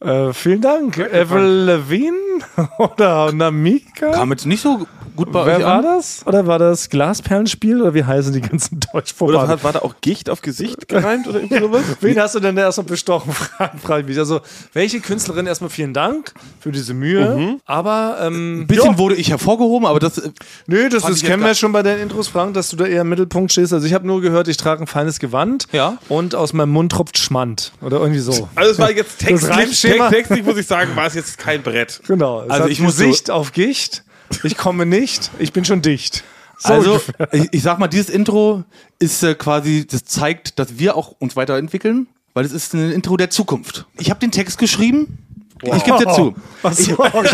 Äh, vielen Dank. Avril Lavigne oder Namika? Kam jetzt nicht so gut bei Wer euch war an. das? Oder war das Glasperlenspiel? Oder wie heißen die ganzen Oder Deutschformate? hat, war da auch Gicht auf Gesicht gereimt oder irgendwie sowas? Wen hast du denn da erstmal bestochen? Frage ich mich. Also, welche Künstlerin erstmal vielen Dank für diese Mühe. Aber, ähm, Ein bisschen wurde ich hervorgehoben, aber das äh, nö, das, das kennen wir schon bei den Intros, Frank, dass du da eher im Mittelpunkt stehst. Also, ich habe nur gehört, ich trage ein feines Gewand. Ja. Und aus meinem Mund tropft Schmand. Oder irgendwie so. Also es war jetzt textlich, textlich muss ich sagen, war es jetzt kein Brett. Genau. Es Also ich muss so- Gesicht auf Gicht. Ich komme nicht. Ich bin schon dicht. So also, ich, ich sag mal, dieses Intro ist äh, quasi, das zeigt, dass wir auch uns weiterentwickeln, weil es ist ein Intro der Zukunft. Ich habe den Text geschrieben. Ich gebe dir zu. Ich ja, Okay,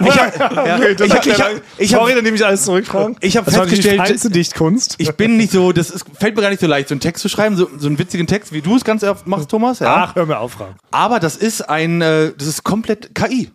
ich hab, erklärt- ich hab, ich hab, Sorry, dann nehme ich alles zurück, Frank. Ich hab das war die festgestellt- feinste Dichtkunst. ich bin nicht so, das ist, fällt mir gar nicht so leicht, so einen Text zu schreiben, so, so einen witzigen Text, wie du es ganz oft machst, Thomas. Ja. Ach, hör mir auf, Frank. Aber das ist ein, äh, das ist komplett KI.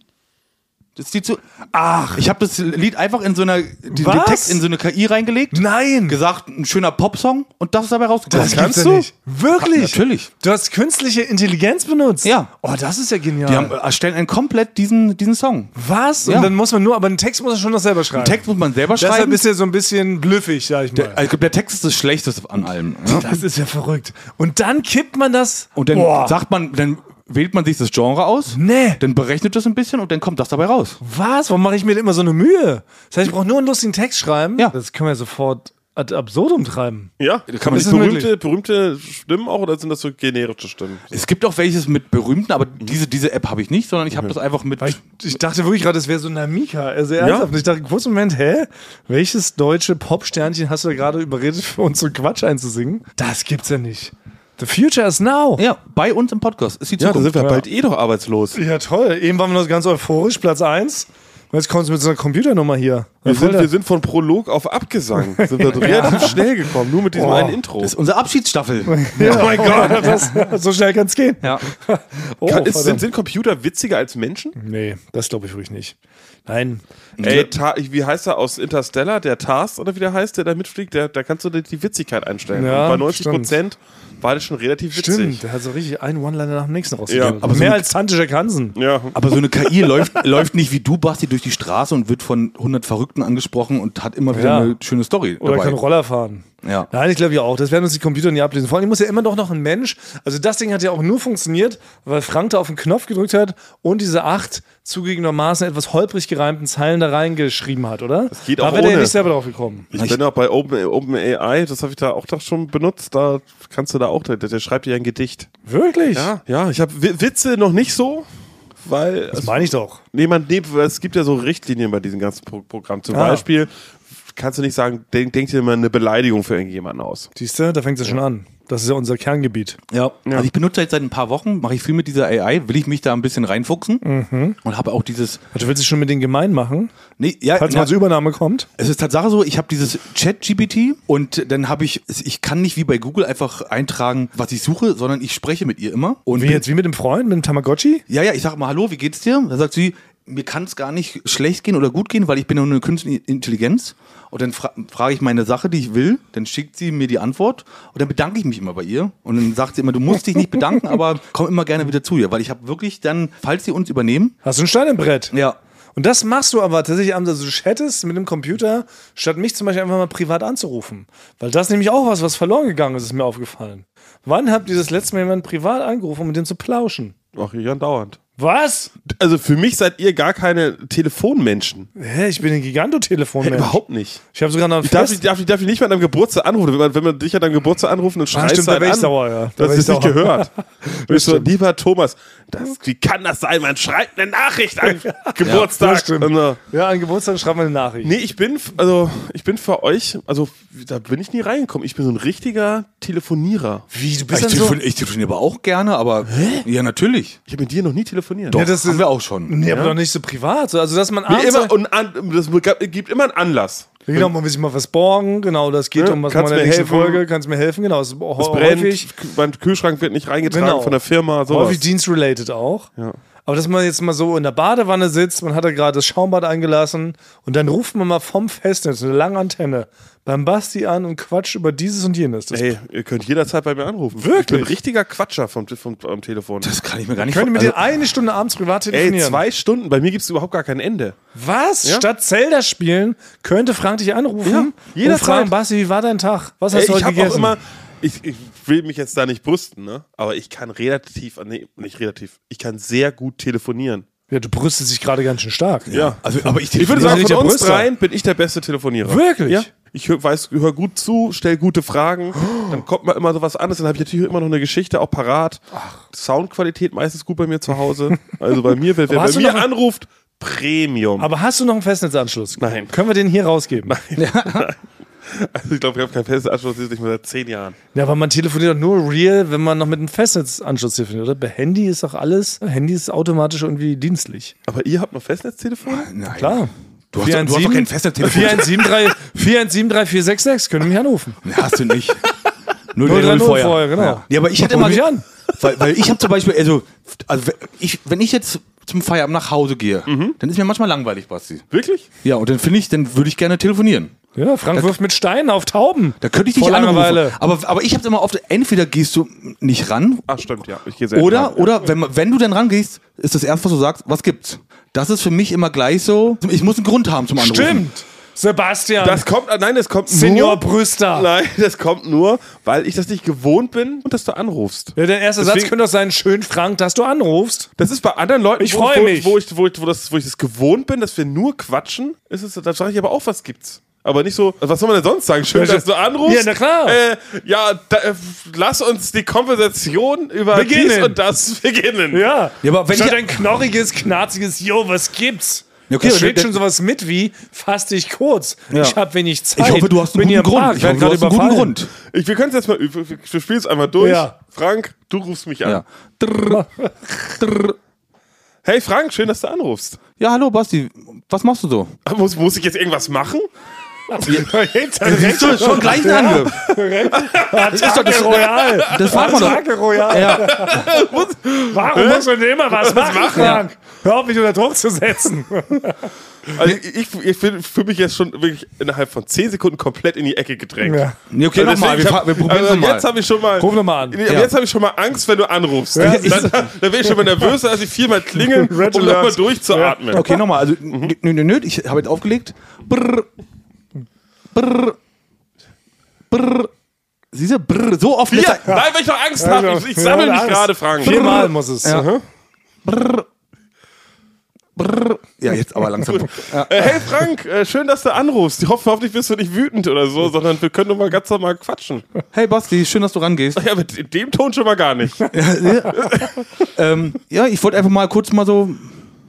Das sieht so. Ach. Ich habe das Lied einfach in so einer, den, den? Text in so eine KI reingelegt. Nein. Gesagt, ein schöner Popsong und das ist dabei rausgekommen. Das kannst du? Nicht. Wirklich? Ja, natürlich. Du hast künstliche Intelligenz benutzt? Ja. Oh, das ist ja genial. Die haben, erstellen einen komplett diesen, diesen Song. Was? Ja. Und dann muss man nur, aber den Text muss er schon noch selber schreiben. Text muss man selber Deshalb schreiben. ist er so ein bisschen blüffig, sag ich mal. der, also der Text ist das Schlechteste an allem. Ja? das ist ja verrückt. Und dann kippt man das. Und dann Boah. sagt man, dann wählt man sich das Genre aus. Nee. Dann berechnet das ein bisschen und dann kommt das dabei raus. Was? Warum mache ich mir denn immer so eine Mühe? Das heißt, ich brauche nur einen lustigen Text schreiben. Ja. Das können wir sofort ad absurdum treiben. Ja, kann man es berühmte, berühmte Stimmen auch oder sind das so generische Stimmen? Es gibt auch welches mit berühmten, aber diese, diese App habe ich nicht, sondern ich habe das einfach mit. Ich, ich dachte wirklich gerade, das wäre so Namika. Also ernsthaft. Und Ich dachte, kurz Moment, hä? Welches deutsche Popsternchen hast du da gerade überredet, für uns so Quatsch einzusingen? Das gibt's ja nicht. The future is now. ja, bei uns im Podcast ist die Ja, da Zukunft. sind wir bald eh doch arbeitslos. Ja, toll. Eben waren wir noch ganz euphorisch, Platz 1. Und jetzt kommst du mit so einer Computernummer hier. Wir sind, wir sind von Prolog auf Abgesang. Sind wir relativ schnell gekommen, nur mit diesem Oh. einen Intro. Das ist unsere Abschiedsstaffel. oh mein Gott, das, so schnell kann's gehen. ja. Oh, Kann, ist, sind, sind Computer witziger als Menschen? nee, das glaube ich wirklich nicht. Nein. Ey, Ta wie heißt er aus Interstellar? Der Tars oder wie der heißt, der da mitfliegt? Der, da kannst du die, Witzigkeit einstellen. Ja, bei 90 Prozent war das schon relativ witzig. Stimmt, der hat so richtig einen One-Liner nach dem nächsten rausgegeben. Ja, aber so mehr eine- als Tante Jack Hansen. Ja. Aber so eine KI läuft, läuft nicht wie du, Basti, durch die Straße und wird von 100 Verrückten angesprochen und hat immer wieder Ja. eine schöne Story Oder dabei. kann Roller fahren. Ja. Nein, ich glaube ja auch. Das werden uns die Computer nie ablesen. Vor allem muss ja immer doch noch ein Mensch. Also das Ding hat ja auch nur funktioniert, weil Frank da auf den Knopf gedrückt hat und diese acht zugegebenermaßen etwas holprig gereimten Zeilen da reingeschrieben hat, oder? Das geht da auch wäre der nicht selber drauf gekommen. Ich bin auch bei Open, OpenAI, das habe ich da auch doch schon benutzt. Da kannst du da auch, der, der schreibt dir ein Gedicht. Wirklich? Ja, ja, ich habe Witze noch nicht so, weil Das meine ich doch. Nee, man, nee, es gibt ja so Richtlinien bei diesem ganzen Pro Programm. Zum Ah. Beispiel kannst du nicht sagen, denk, denk dir mal eine Beleidigung für irgendjemanden aus. Siehst du, da fängt es ja schon an. Das ist ja unser Kerngebiet. Ja. Also ich benutze jetzt seit ein paar Wochen, mache ich viel mit dieser AI, will ich mich da ein bisschen reinfuchsen und habe auch dieses. Also, Du willst dich schon mit denen gemein machen, Nee, ja, falls na, mal zur Übernahme kommt. es ist Tatsache so, ich habe dieses Chat-GPT und dann habe ich, ich kann nicht wie bei Google einfach eintragen, was ich suche, sondern ich spreche mit ihr immer. Und Wie bin- jetzt, wie mit dem Freund, mit dem Tamagotchi? Ja, ja, ich sage mal, hallo, wie geht's dir? Da sagt sie, mir kann es gar nicht schlecht gehen oder gut gehen, weil ich bin nur eine künstliche Intelligenz. Und dann fra frage ich meine Sache, die ich will, dann schickt sie mir die Antwort und dann bedanke ich mich immer bei ihr. Und dann sagt sie immer, du musst dich nicht bedanken, aber komm immer gerne wieder zu ihr, weil ich habe wirklich dann, falls sie uns übernehmen, Hast du ein Stein im Brett? ja, Und das machst du aber tatsächlich, also du chattest mit dem Computer, statt mich zum Beispiel einfach mal privat anzurufen. Weil das ist nämlich auch was, was verloren gegangen ist, ist mir aufgefallen. Wann habt ihr das letzte Mal jemanden privat angerufen, um mit dem zu plauschen? Ach, ja, dauernd. Was? Also für mich seid ihr gar keine Telefonmenschen. Hä, ich bin ein Gigantotelefon. Hey, überhaupt nicht. Ich habe sogar noch ein Ich darf, Fest- ich, darf, ich darf dich nicht mal an deinem Geburtstag anrufen. Wenn man, wenn man dich an deinem Geburtstag anruft und schreist stimmt, da halt wär ich an, sauer, ja. Da Das ist ich nicht sauer. gehört. Du bist so, stimmt. lieber Thomas, das, wie kann das sein? Man schreibt eine Nachricht an Geburtstag. stimmt. Und, äh, Ja, an Geburtstag schreib mal eine Nachricht. Nee, ich bin, also, ich bin für euch, also, da bin ich nie reingekommen. Ich bin so ein richtiger Telefonierer. Wie, du ich, bist dann so... telefon ich telefoniere aber auch gerne, aber ja, natürlich. Ich habe mit dir noch nie telefoniert. Doch, Ja, das haben ist- wir auch schon. Nee, aber doch nicht so privat. So, Also, dass man Nee, immer, und an, das gibt immer einen Anlass. genau, man will sich mal was borgen. Genau, das geht Ja, um was kannst mal in der mir nächsten helfen. Folge. Kannst mir helfen, genau. Es brennt, mein Kühlschrank wird nicht reingetragen Genau. von der Firma, sowas. häufig dienstrelated auch. Ja. Aber dass man jetzt mal so in der Badewanne sitzt, man hat da gerade das Schaumbad eingelassen und dann ruft man mal vom Festnetz eine lange Antenne beim Basti an und quatscht über dieses und jenes. Das Ey, ihr könnt jederzeit bei mir anrufen. Wirklich? Ich bin ein richtiger Quatscher vom, vom, am Telefon. Das kann ich mir gar nicht könnte mit also, dir eine Stunde abends privat Ey, telefonieren. zwei Stunden. Bei mir gibt es überhaupt gar kein Ende. Was? Ja. Statt Zelda spielen, könnte Frank dich anrufen Ja, und jederzeit. fragen, Basti, wie war dein Tag? Was hast Ey, du ich heute habe gegessen? auch immer, ich, ich will mich jetzt da nicht brüsten, ne? aber ich kann relativ, nee, nicht relativ, ich kann sehr gut telefonieren. ja, du brüstest dich gerade ganz schön stark. Ja. also, aber ich, Ich würde Ja, sagen, von uns Brüster. dreien bin ich der beste Telefonierer. Wirklich? Ja. Ich hör, weiß, hör gut zu, stell gute Fragen, dann kommt mal immer so was anderes, dann habe ich natürlich immer noch eine Geschichte auch parat. Soundqualität meistens gut bei mir zu Hause. Also bei mir, wer, wer bei mir anruft, Premium. Aber hast du noch einen Festnetzanschluss? Nein. Können wir den hier rausgeben? also ich glaube, ich habe keinen festen Anschluss, das ist nicht mehr seit zehn Jahren. Ja, aber man telefoniert doch nur real, wenn man noch mit einem Festnetzanschluss telefoniert, oder? Bei Handy ist doch alles, Handy ist automatisch irgendwie dienstlich. Aber ihr habt noch Festnetztelefone? nein. Klar. Du hast, doch- du hast doch kein Festnetztelefon. 417346736, können mich anrufen. Nee, hast du nicht. 0, 030 vorher, genau. Ja. Nee, aber ich hätte immer mich an. Weil, weil ich habe zum Beispiel, also, also ich, wenn ich jetzt zum Feierabend nach Hause gehe, dann ist mir manchmal langweilig, Basti. Wirklich? Ja, und dann finde ich, dann würde ich gerne telefonieren. Ja, Frank wirft mit Steinen auf Tauben. Da könnte ich dich Vor anrufen. Aber, aber ich habe immer oft, entweder gehst du nicht ran, Ach, stimmt, ja. Ich gehe selten oder, ran, oder wenn, wenn du dann rangehst, ist das erste, was du sagst, was gibt's? Das ist für mich immer gleich so, ich muss einen Grund haben zum Anrufen. Stimmt. Sebastian. Das kommt, nein, das kommt Senior nur. Brüster. Nein, das kommt nur, weil ich das nicht gewohnt bin und dass du anrufst. Ja, der erste Satz Deswegen- könnte doch sein, schön Frank, dass du anrufst. Das ist bei anderen Leuten, Ich wo, mich. Wo, ich, wo, ich, wo, das, wo ich das gewohnt bin, dass wir nur quatschen, ist es, da sage ich aber auch, was gibt's. Aber nicht so, was soll man denn sonst sagen? Schön, dass du anrufst. Ja, na klar. Äh, ja, da, äh, lass uns die Konversation über Beginnen. dies und das beginnen. Ja. Ja, aber wenn Statt ich- ein knorriges, knarziges, yo, was gibt's? Okay, da aber schlägt schon sowas mit wie, fass dich kurz. Ja. Ich habe wenig Zeit. Ich hoffe, du hast einen Bin hier guten Grund. Park, Ich hoffe, du gerade hast einen guten. Grund. Ich, wir können es jetzt mal, wir, wir spielen es einmal durch. Ja. Frank, du rufst mich an. Ja. Drrr, drrr. Hey Frank, schön, dass du anrufst. ja, hallo Basti, was machst du so? Muss, muss ich jetzt irgendwas machen? Siehst du, schon gleich ein Angriff. Das ist doch das Royal. Das fragt man doch. Attacke Royal. Ja. Warum muss man denn immer was machen, machen? Frank? Hör auf, mich unter Druck zu setzen. Also ich, ich, ich fühle fühl mich jetzt schon wirklich innerhalb von 10 Sekunden komplett in die Ecke gedrängt. Ja. Nee, okay, Also nochmal, wir, wir probieren also nochmal. Jetzt habe ich schon mal. Ruf nochmal an. Nee, Ja. Jetzt habe ich schon mal Angst, wenn du anrufst. Ja. Dann, dann bin ich schon mal nervöser, als ich viermal klingeln, um nochmal durchzuatmen. Okay, nochmal, also, nö, nö, nö, ich habe jetzt aufgelegt. Brrr, brrr, brrr. Siehst du, brrr, so oft. Ja, er- nein, weil ich doch Angst habe. Ich, ich sammle Ja, mich gerade, Frank. Viermal muss es. Ja. Brrr, brrr. Ja, jetzt aber langsam. Ja. Äh, hey Frank, äh, schön, dass du anrufst. Ich hoffe, hoffentlich bist du nicht wütend oder so, sondern wir können doch mal ganz normal quatschen. Hey Basti, schön, dass du rangehst. Ja, mit in dem Ton schon mal gar nicht. ähm, ja, ich wollte einfach mal kurz mal so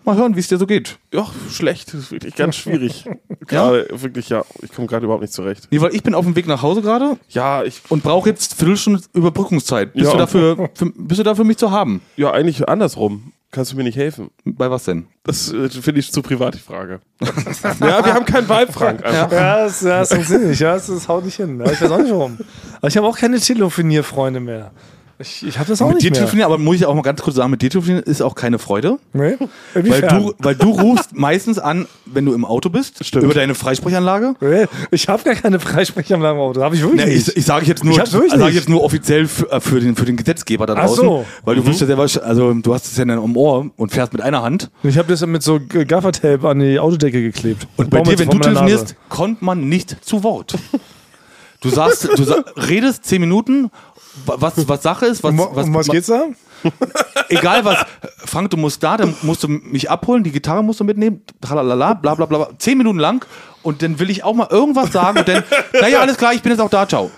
mal hören, wie es dir so geht. Ja, schlecht. Das ist wirklich ganz schwierig. Gerade, wirklich, ja. Ich komme gerade überhaupt nicht zurecht. Nee, weil ich bin auf dem Weg nach Hause gerade Ja, ich, und brauche jetzt Viertelstunde Überbrückungszeit. Bist, Ja. du dafür, für, bist du da für mich zu haben? ja, eigentlich andersrum. Kannst du mir nicht helfen? Bei was denn? Das äh, finde ich zu privat, die Frage. ja, wir haben keinen Vibe, Frank. Einfach. Ja, das, ja, das funktioniert nicht. Ja, das, das haut nicht hin. Ja, ich weiß auch nicht warum. Aber ich habe auch keine Telefonierfreunde mehr. Ich, ich habe das auch Mit dir nicht mehr. telefonieren, aber muss ich auch mal ganz kurz sagen, mit dir telefonieren ist auch keine Freude. Nee? Weil du, weil du rufst meistens an, wenn du im Auto bist, Stimmt. über deine Freisprechanlage. Nee, Ich habe gar keine Freisprechanlage im Auto. Habe ich wirklich Nee, nicht. ich, ich sage jetzt nur, Ich sag jetzt nur offiziell für, äh, für, den, für den Gesetzgeber da Ach draußen. so. Weil du wirst ja selber, also du hast es ja dann am Ohr und fährst mit einer Hand. Ich habe das mit so Gaffertape an die Autodecke geklebt. Und bei Baumwolle dir, wenn du telefonierst, kommt man nicht zu Wort. Du sagst, du sa redest zehn Minuten, wa- was, was Sache ist, was, Um, um was geht's da? egal was. Frank, du musst da, dann musst du mich abholen, die Gitarre musst du mitnehmen, tralalala, bla bla bla, zehn Minuten lang und dann will ich auch mal irgendwas sagen und dann, naja, alles klar, ich bin jetzt auch da, ciao.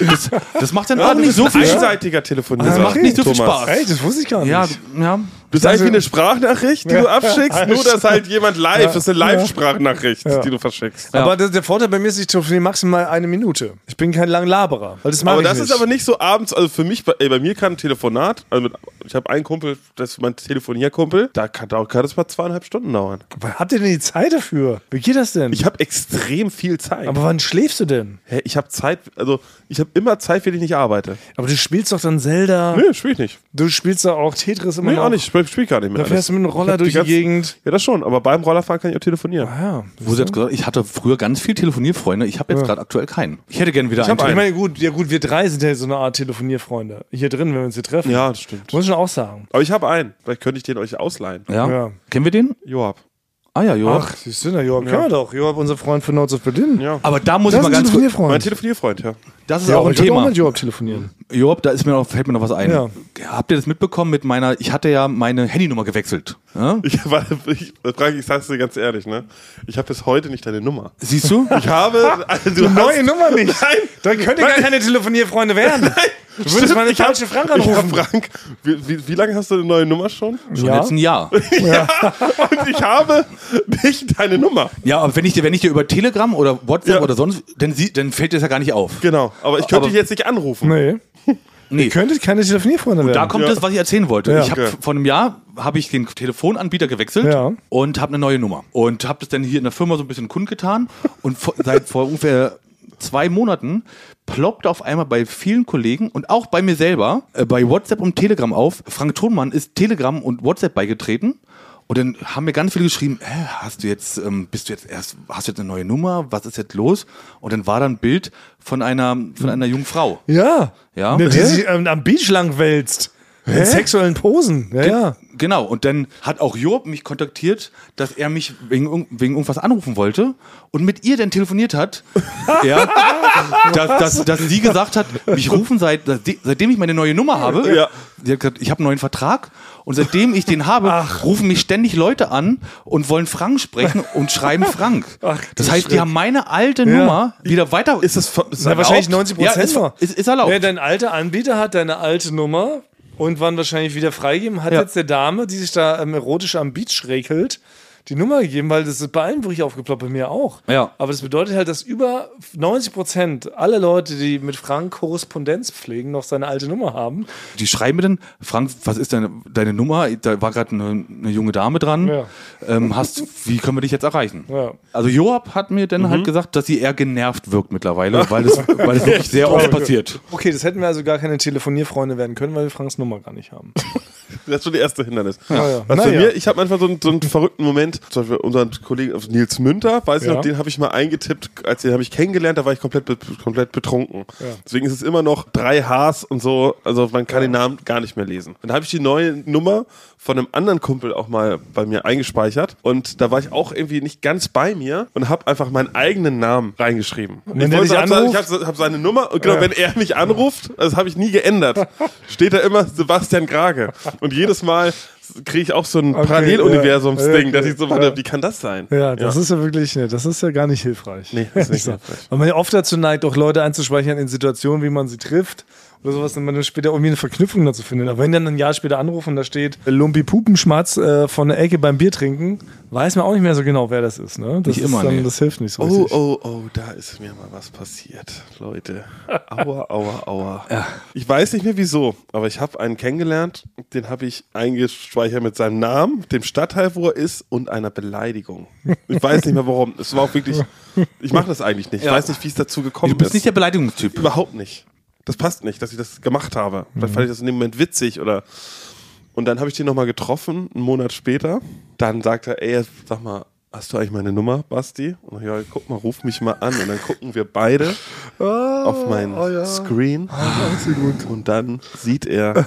Das, das macht dann auch du nicht so viel Spaß. einseitiger. Das macht nicht so viel. Spaß. Echt, das wusste ich gar nicht. Ja, ja, Das ist eigentlich wie eine Sprachnachricht, die du abschickst, nur dass halt jemand live, das ist eine Live-Sprachnachricht, die du verschickst. Aber das, der Vorteil bei mir ist, ich telefoniere maximal eine Minute. Ich bin kein Langlaberer. Weil das Aber ich das nicht. ist aber nicht so abends, also für mich, bei, ey, bei mir kann ein Telefonat, also mit, ich habe einen Kumpel, das ist mein Telefonierkumpel, da kann, da kann das mal zweieinhalb Stunden dauern. Aber Habt ihr denn die Zeit dafür? Wie geht das denn? Ich habe extrem viel Zeit. aber wann schläfst du denn? Hä, ich habe Zeit, also ich habe immer Zeit, wenn ich nicht arbeite. Aber du spielst doch dann Zelda. Nö, spiel ich nicht. Du spielst doch auch Tetris immer Nee, noch. auch nicht. Ich spiel, spiel gar nicht mehr. Da fährst du mit einem Ich Roller durch die ganze- Gegend. Ja, das schon, aber beim Rollerfahren kann ich auch telefonieren. Ja. Wo sie jetzt gesagt, ich hatte früher ganz viel Telefonierfreunde. Ich habe jetzt gerade aktuell keinen. Ich hätte gerne wieder Ich einen. Ich meine, gut, ja gut, wir drei sind ja so eine Art Telefonierfreunde. Hier drin, wenn wir uns hier treffen. Ja, das stimmt. Muss ich schon auch sagen. Aber ich habe einen. Vielleicht könnte ich den euch ausleihen. Ja? Ja. Kennen wir den? Joab. Ah ja, Joab. Ach, siehst du, na, Joab kennen wir doch. Joab, unser Freund von Notes of Berlin. Ja. Aber da muss Das ich mal ein ganz kurz. Mein Telefonierfreund. Telefonierfreund, ja. Das ist Ja, auch aber ein ich würde auch Thema. mit Joab telefonieren. Joab, da ist mir noch, fällt mir noch was ein. Ja. Habt ihr das mitbekommen mit meiner, ich hatte ja meine Handynummer gewechselt. Ja? Ich, war, ich, Frank, ich sag's dir ganz ehrlich, ne? Ich habe bis heute nicht deine Nummer. Siehst du? Ich habe. Also, du hast, Neue Nummer nicht. Nein. Dann könnt ihr gar keine Telefonierfreunde werden. Du würdest mal eine Ich hab- falsche Frank Ich hab, anrufen. Frank, wie, wie, wie lange hast du eine neue Nummer schon? Schon Ja. jetzt ein Jahr. Und ich habe nicht deine Nummer. Ja, aber wenn ich dir, wenn ich dir über Telegram oder WhatsApp Ja. oder sonst, dann, dann fällt dir das ja gar nicht auf. Genau. Aber ich könnte Aber- dich jetzt nicht anrufen. Nee. Nee. Ihr könntet keine Telefonierfreunde werden. Da kommt Ja. das, was ich erzählen wollte. Ja. Ich habe Ja. vor einem Jahr habe ich den Telefonanbieter gewechselt Ja. und habe eine neue Nummer und habe das dann hier in der Firma so ein bisschen kundgetan und vor, seit vor ungefähr zwei Monaten ploppt auf einmal bei vielen Kollegen und auch bei mir selber äh, bei WhatsApp und Telegram auf. Frank Thonmann ist Telegram und WhatsApp beigetreten. Und dann haben mir ganz viele geschrieben, Hä, hast du jetzt, ähm, bist du jetzt erst, hast du jetzt eine neue Nummer? Was ist jetzt los? Und dann war da ein Bild von einer, von einer jungen Frau. Ja. Ja. Ne, die sich ähm, am Beach lang wälzt. In sexuellen Posen. Ja, ja. Genau, und dann hat auch Job mich kontaktiert, dass er mich wegen, wegen irgendwas anrufen wollte und mit ihr dann telefoniert hat. ja, dass, dass, dass sie gesagt hat, mich rufen seit, seitdem ich meine neue Nummer habe. Ja. Sie hat gesagt, ich habe einen neuen Vertrag und seitdem ich den habe, rufen mich ständig Leute an und wollen Frank sprechen und schreiben Frank. Ach, das du heißt, die haben meine alte Nummer wieder weiter. Ist das, ist das wahrscheinlich 90 Ja, Prozent ist, ist, ist erlaubt. Ja, dein alter Anbieter hat deine alte Nummer und wann wahrscheinlich wieder freigeben, hat Ja. jetzt der Dame, die sich da ähm, erotisch am Beach räkelt, die Nummer gegeben, weil das ist bei allen wirklich aufgeploppt, bei mir auch. Ja. Aber das bedeutet halt, dass über 90 Prozent aller Leute, die mit Frank Korrespondenz pflegen, noch seine alte Nummer haben. Die schreiben mir dann, Frank, was ist deine, deine Nummer? Da war gerade eine, eine junge Dame dran. Ja. Ähm, hast, wie können wir dich jetzt erreichen? Ja. Also Joab hat mir dann halt gesagt, dass sie eher genervt wirkt mittlerweile, weil es, weil es wirklich sehr oft passiert. Okay, das hätten wir also gar keine Telefonierfreunde werden können, weil wir Franks Nummer gar nicht haben. Das ist schon der erste Hindernis. Ja, ja. Was Na bei ja. mir, ich habe manchmal so einen, so einen verrückten Moment, zum Beispiel unseren Kollegen also Nils Münter, weiß ich Ja. noch, den habe ich mal eingetippt, als den habe ich kennengelernt, da war ich komplett, be komplett betrunken. Deswegen ist es immer noch drei Hs und so, also man kann den Namen gar nicht mehr lesen. Dann habe ich die neue Nummer von einem anderen Kumpel auch mal bei mir eingespeichert und da war ich auch irgendwie nicht ganz bei mir und habe einfach meinen eigenen Namen reingeschrieben. wenn ich hab, anruft? ich habe hab seine Nummer und genau, wenn er mich anruft, das habe ich nie geändert, steht da immer Sebastian Grage. Und jedes Mal kriege ich auch so ein Okay, Paralleluniversums-Ding, ja, dass ich so warte, ja. wie kann das sein? Ja, das ist ja wirklich, ne, das ist ja gar nicht hilfreich. Nee, das ist nicht So. hilfreich. Weil man ja oft dazu neigt, auch Leute einzuspeichern in Situationen, wie man sie trifft oder sowas, dann später irgendwie eine Verknüpfung dazu findet. Aber wenn dann ein Jahr später anrufen und da steht Lumpi Pupenschmatz äh, von der Ecke beim Bier trinken, weiß man auch nicht mehr so genau, wer das ist. Ne? Das Nicht ist immer, dann, nee. Das hilft nicht so Oh, richtig. oh, oh, da ist mir mal was passiert, Leute. Aua, aua, aua. Ich weiß nicht mehr wieso, aber ich habe einen kennengelernt, den habe ich eingespeichert mit seinem Namen, dem Stadtteil, wo er ist und einer Beleidigung. Ich weiß nicht mehr warum. Es war auch wirklich, ich mache das eigentlich nicht. Ich Ja. weiß nicht, wie es dazu gekommen Du bist ist. nicht der Beleidigungstyp. Überhaupt nicht. Das passt nicht, dass ich das gemacht habe. Vielleicht fand ich das in dem Moment witzig oder. Und dann habe ich den nochmal getroffen, einen Monat später. Dann sagt er, ey, sag mal, hast du eigentlich meine Nummer, Basti? Und ich, ja, guck mal, ruf mich mal an. Und dann gucken wir beide auf meinen Screen. Und dann sieht er,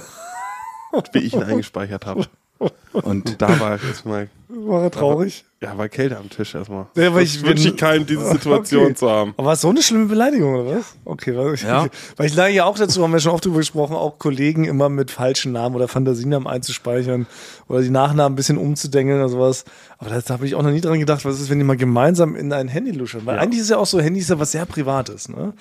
wie ich ihn eingespeichert habe. Und Und da war erstmal, War er traurig? Ja, war Kälte am Tisch erstmal. Ja, weil das ich wünsche keinem, diese Situation Okay. zu haben. Aber war es so eine schlimme Beleidigung, oder was? Okay, weil ich, Ja. weil ich neige ja auch dazu, haben wir schon oft drüber gesprochen, auch Kollegen immer mit falschen Namen oder Fantasienamen einzuspeichern oder die Nachnamen ein bisschen umzudengeln oder sowas. Aber da habe ich auch noch nie dran gedacht, was ist, wenn die mal gemeinsam in ein Handy luschern? Weil eigentlich ist ja auch so, Handy ist ja was sehr Privates, ne?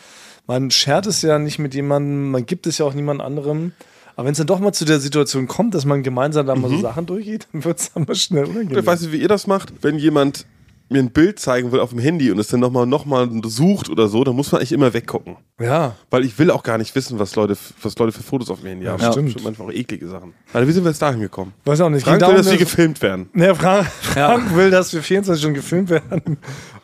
Man schert es ja nicht mit jemandem, man gibt es ja auch niemand anderem. Aber wenn es dann doch mal zu der Situation kommt, dass man gemeinsam da mal so Sachen durchgeht, dann wird es dann mal schnell unangenehm. Ich weiß nicht, wie ihr das macht. Wenn jemand mir ein Bild zeigen will auf dem Handy und es dann nochmal noch mal sucht oder so, dann muss man eigentlich immer weggucken. Ja, Weil ich will auch gar nicht wissen, was Leute, was Leute für Fotos auf dem Handy haben. stimmt. Schon manchmal auch eklige Sachen. Also wie sind wir jetzt dahin gekommen? weiß auch nicht. Frank will, dass wir gefilmt werden. Ja, Frank, Frank will, dass wir 24 Stunden gefilmt werden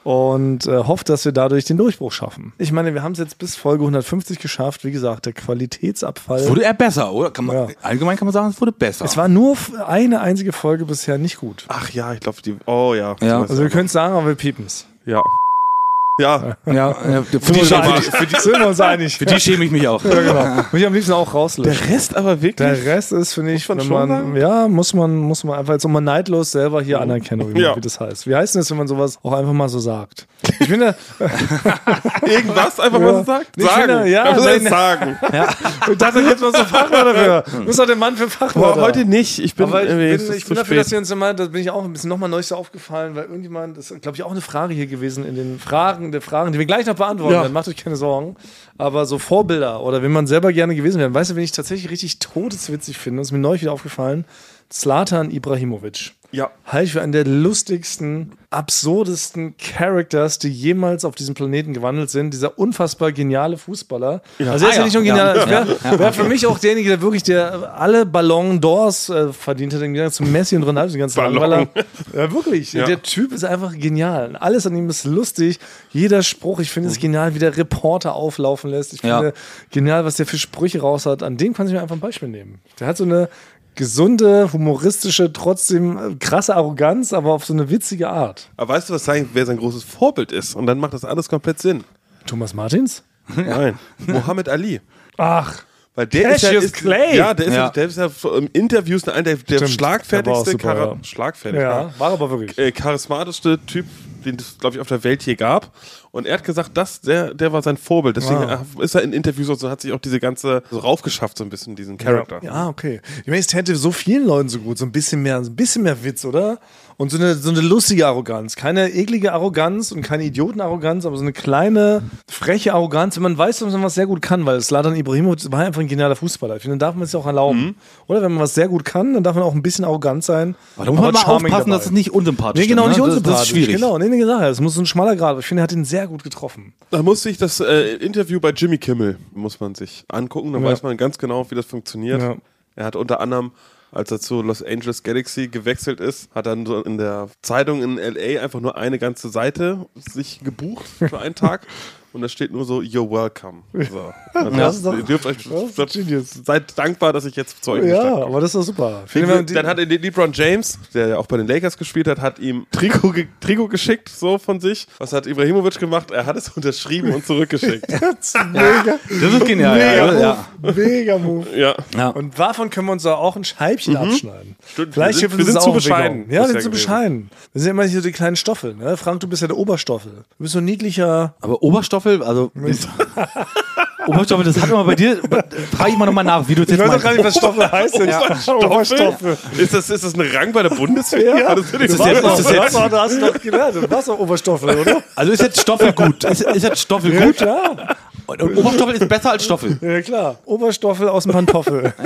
und äh, hofft, dass wir dadurch den Durchbruch schaffen. Ich meine, wir haben es jetzt bis Folge 150 geschafft. Wie gesagt, der Qualitätsabfall. Wurde er besser, oder? Kann man, Ja. Allgemein kann man sagen, es wurde besser. es war nur eine einzige Folge bisher nicht gut. Ach ja, ich glaube, die. Oh ja. Ja. Also wir es. können es sagen, aber wir piepen's. Ja. Ja. Ja, ja, für, Sind die wir, schäme, uns einig? sind wir uns einig. für die schäme ich mich auch. Ja, genau. Muss ich am liebsten auch rauslöschen. Der Rest aber wirklich. Der Rest ist, finde ich, man schon man, ja, muss man, muss man einfach jetzt immer neidlos selber hier anerkennen, wie, Ja. wie das heißt. Wie heißt denn das, wenn man sowas auch einfach mal so sagt? Ich finde, Irgendwas einfach Ja. mal so sagt? Ich Sagen. finde, ja, ich nein. sagen? ich dachte, jetzt mal so Fachwörter für. Du bist doch der Mann für Boah, Fachwörter. heute nicht. Ich bin, Aber ich bin, ich bin dafür, dass spät. wir uns immer, da bin ich auch ein bisschen nochmal neu so aufgefallen, weil irgendjemand, das ist, glaube ich, auch eine Frage hier gewesen in den Fragen, der Fragen, die wir gleich noch beantworten Ja. werden, macht euch keine Sorgen. Aber so Vorbilder oder wenn man selber gerne gewesen wäre, weißt du, wenn ich tatsächlich richtig todeswitzig finde, das ist mir neulich wieder aufgefallen, Zlatan Ibrahimovic. Ja. Halte ich für einen der lustigsten, absurdesten Characters, die jemals auf diesem Planeten gewandelt sind. Dieser unfassbar geniale Fußballer. Also er ist Ah, ja, ja. nicht nur genial, Ja. wäre wär für mich auch derjenige, der wirklich der alle Ballon d'Ors äh, verdient hat, im Gegensatz zu Messi und Ronaldo, die ganzen Ballon. Ja, wirklich. Ja. Der Typ ist einfach genial. Alles an ihm ist lustig. Jeder Spruch, ich finde es genial, wie der Reporter auflaufen lässt. Ich Ja. finde genial, was der für Sprüche raus hat. An dem kann ich mir einfach ein Beispiel nehmen. Der hat so eine gesunde, humoristische, trotzdem äh, krasse Arroganz, aber auf so eine witzige Art. Aber weißt du, was sein, wer sein großes Vorbild ist? Und dann macht das alles komplett Sinn. Thomas Martins? Nein. Mohammed Ali. Ach, Weil der ist ja, ist, Clay. Ja, der ist ja, der ist ja im Interviews einer der, der schlagfertigste, Der war auch super, ja. schlagfertig, ja, war aber wirklich. äh, charismatischste Typ, den es, glaube ich, auf der Welt je gab. Und er hat gesagt, das, der, der war sein Vorbild. Deswegen Ah. ist er in Interviews und so, hat sich auch diese ganze so raufgeschafft, so ein bisschen, diesen Charakter. Ja, okay. Ich meine, es täte so vielen Leuten so gut, so ein bisschen mehr, so ein bisschen mehr Witz, oder? Und so eine, so eine lustige Arroganz. Keine eklige Arroganz und keine Idiotenarroganz, aber so eine kleine, freche Arroganz, wenn man weiß, dass man was sehr gut kann, weil Slatan Ibrahimovic war einfach ein genialer Fußballer. Ich finde, dann darf man es ja auch erlauben. Oder wenn man was sehr gut kann, dann darf man auch ein bisschen arrogant sein. Aber da muss man mal aufpassen, dabei. dass es nicht unsympathisch Nee, genau, ist. nicht ne? Das- unsympathisch. Das ist schwierig. Genau, nee, nee, gesagt. Das muss so ein schmaler Grad. Ich finde, er hat ihn sehr gut getroffen. Da musste ich das äh, Interview bei Jimmy Kimmel, muss man sich angucken, dann Ja. weiß man ganz genau, wie das funktioniert. Ja. Er hat unter anderem, als er zu Los Angeles Galaxy gewechselt ist, hat dann so in der Zeitung in LA einfach nur eine ganze Seite sich gebucht für einen Tag. Und da steht nur so, you're welcome. So. Also, Das ist doch- ihr dürft euch, das ist genius. seid dankbar, dass ich jetzt zu euch Ja, aber das ist doch super. Die- Dann hat LeBron James, der ja auch bei den Lakers gespielt hat, hat ihm Trikot, ge Trikot geschickt, so von sich. Was hat Ibrahimovic gemacht? Er hat es unterschrieben und zurückgeschickt. mega, Das ist genial. mega Ja, Move. ja. Mega Move. ja. Ja. Und davon können wir uns da auch ein Scheibchen abschneiden. Stimmt, Vielleicht wir sind- wir sind das zu auch bescheiden. Ja, wir sind zu bescheiden. Wir sind immer hier so die kleinen Stoffel. Ne? Frank, du bist ja der Oberstoffel. Du bist so ein niedlicher. Aber Oberstoffel, also. Oberstoffel, das hat man bei dir. Frage ich mal nochmal nach, wie du es jetzt meinst. was Stoffel heißt. Oberstoffel. Ist das, ist das ein Rang bei der Bundeswehr? Ja. Das finde ich Das ist jetzt- Du ist das jetzt- hast, du hast doch gelernt. Du warst doch Oberstoffel, oder? Also ist jetzt Stoffel gut. Ist, ist jetzt Stoffel gut? Ja, Und Oberstoffel ist besser als Stoffel. ja klar. Oberstoffel aus dem Pantoffel.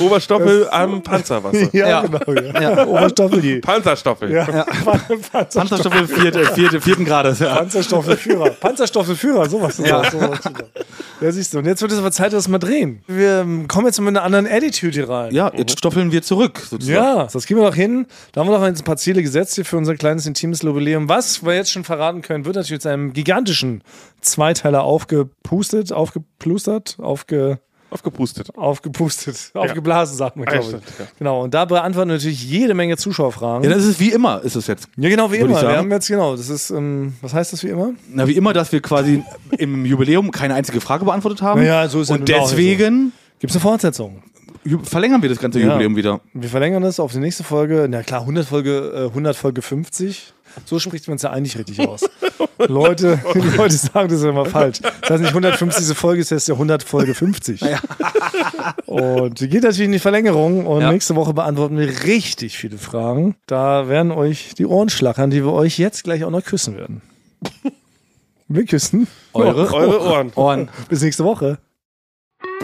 Oberstoffel am Panzerwasser. Ja, Ja. genau. Ja. Ja. Oberstoffel. Panzerstoffel. Ja. Panzer Panzerstoffel vierte, vierte, vierten Grades. Ja. Panzerstoffelführer. Panzerstoffelführer, sowas. Ja. sowas. ja, siehst du. Und jetzt wird es aber Zeit, dass wir drehen. Wir ähm, kommen jetzt mit einer anderen Attitude hier rein. ja, jetzt stoffeln wir zurück, sozusagen. Ja, das gehen wir noch hin. Da haben wir noch ein paar Ziele gesetzt hier für unser kleines intimes Jubiläum. Was wir jetzt schon verraten können, wird natürlich zu einem gigantischen Zweiteiler aufgepustet, aufgeplustert, aufge, Aufgepustet. aufgepustet, aufgeblasen, sagt man, Ah, glaube ich. ja. Genau, und da beantworten wir natürlich jede Menge Zuschauerfragen. Ja, das ist wie immer, ist es jetzt. Ja, genau, wie immer. Wir haben jetzt, genau, das ist, ähm, was heißt das wie immer? Na, wie immer, dass wir quasi im Jubiläum keine einzige Frage beantwortet haben. Ja, so ist Und ja nun auch deswegen Gibt es eine Fortsetzung? verlängern wir das ganze Ja. Jubiläum wieder. Wir verlängern das auf die nächste Folge. Na klar, 100 Folge, äh, 100 Folge 50. So spricht man es ja eigentlich richtig aus. Leute, Leute sagen das ja immer falsch. Das heißt nicht 150. Folge, es heißt ja 100 Folge 50. Und die geht natürlich in die Verlängerung und Ja. nächste Woche beantworten wir richtig viele Fragen. Da werden euch die Ohren schlackern, die wir euch jetzt gleich auch noch küssen werden. Wir küssen. Eure, Eure Ohren. Ohren. Bis nächste Woche.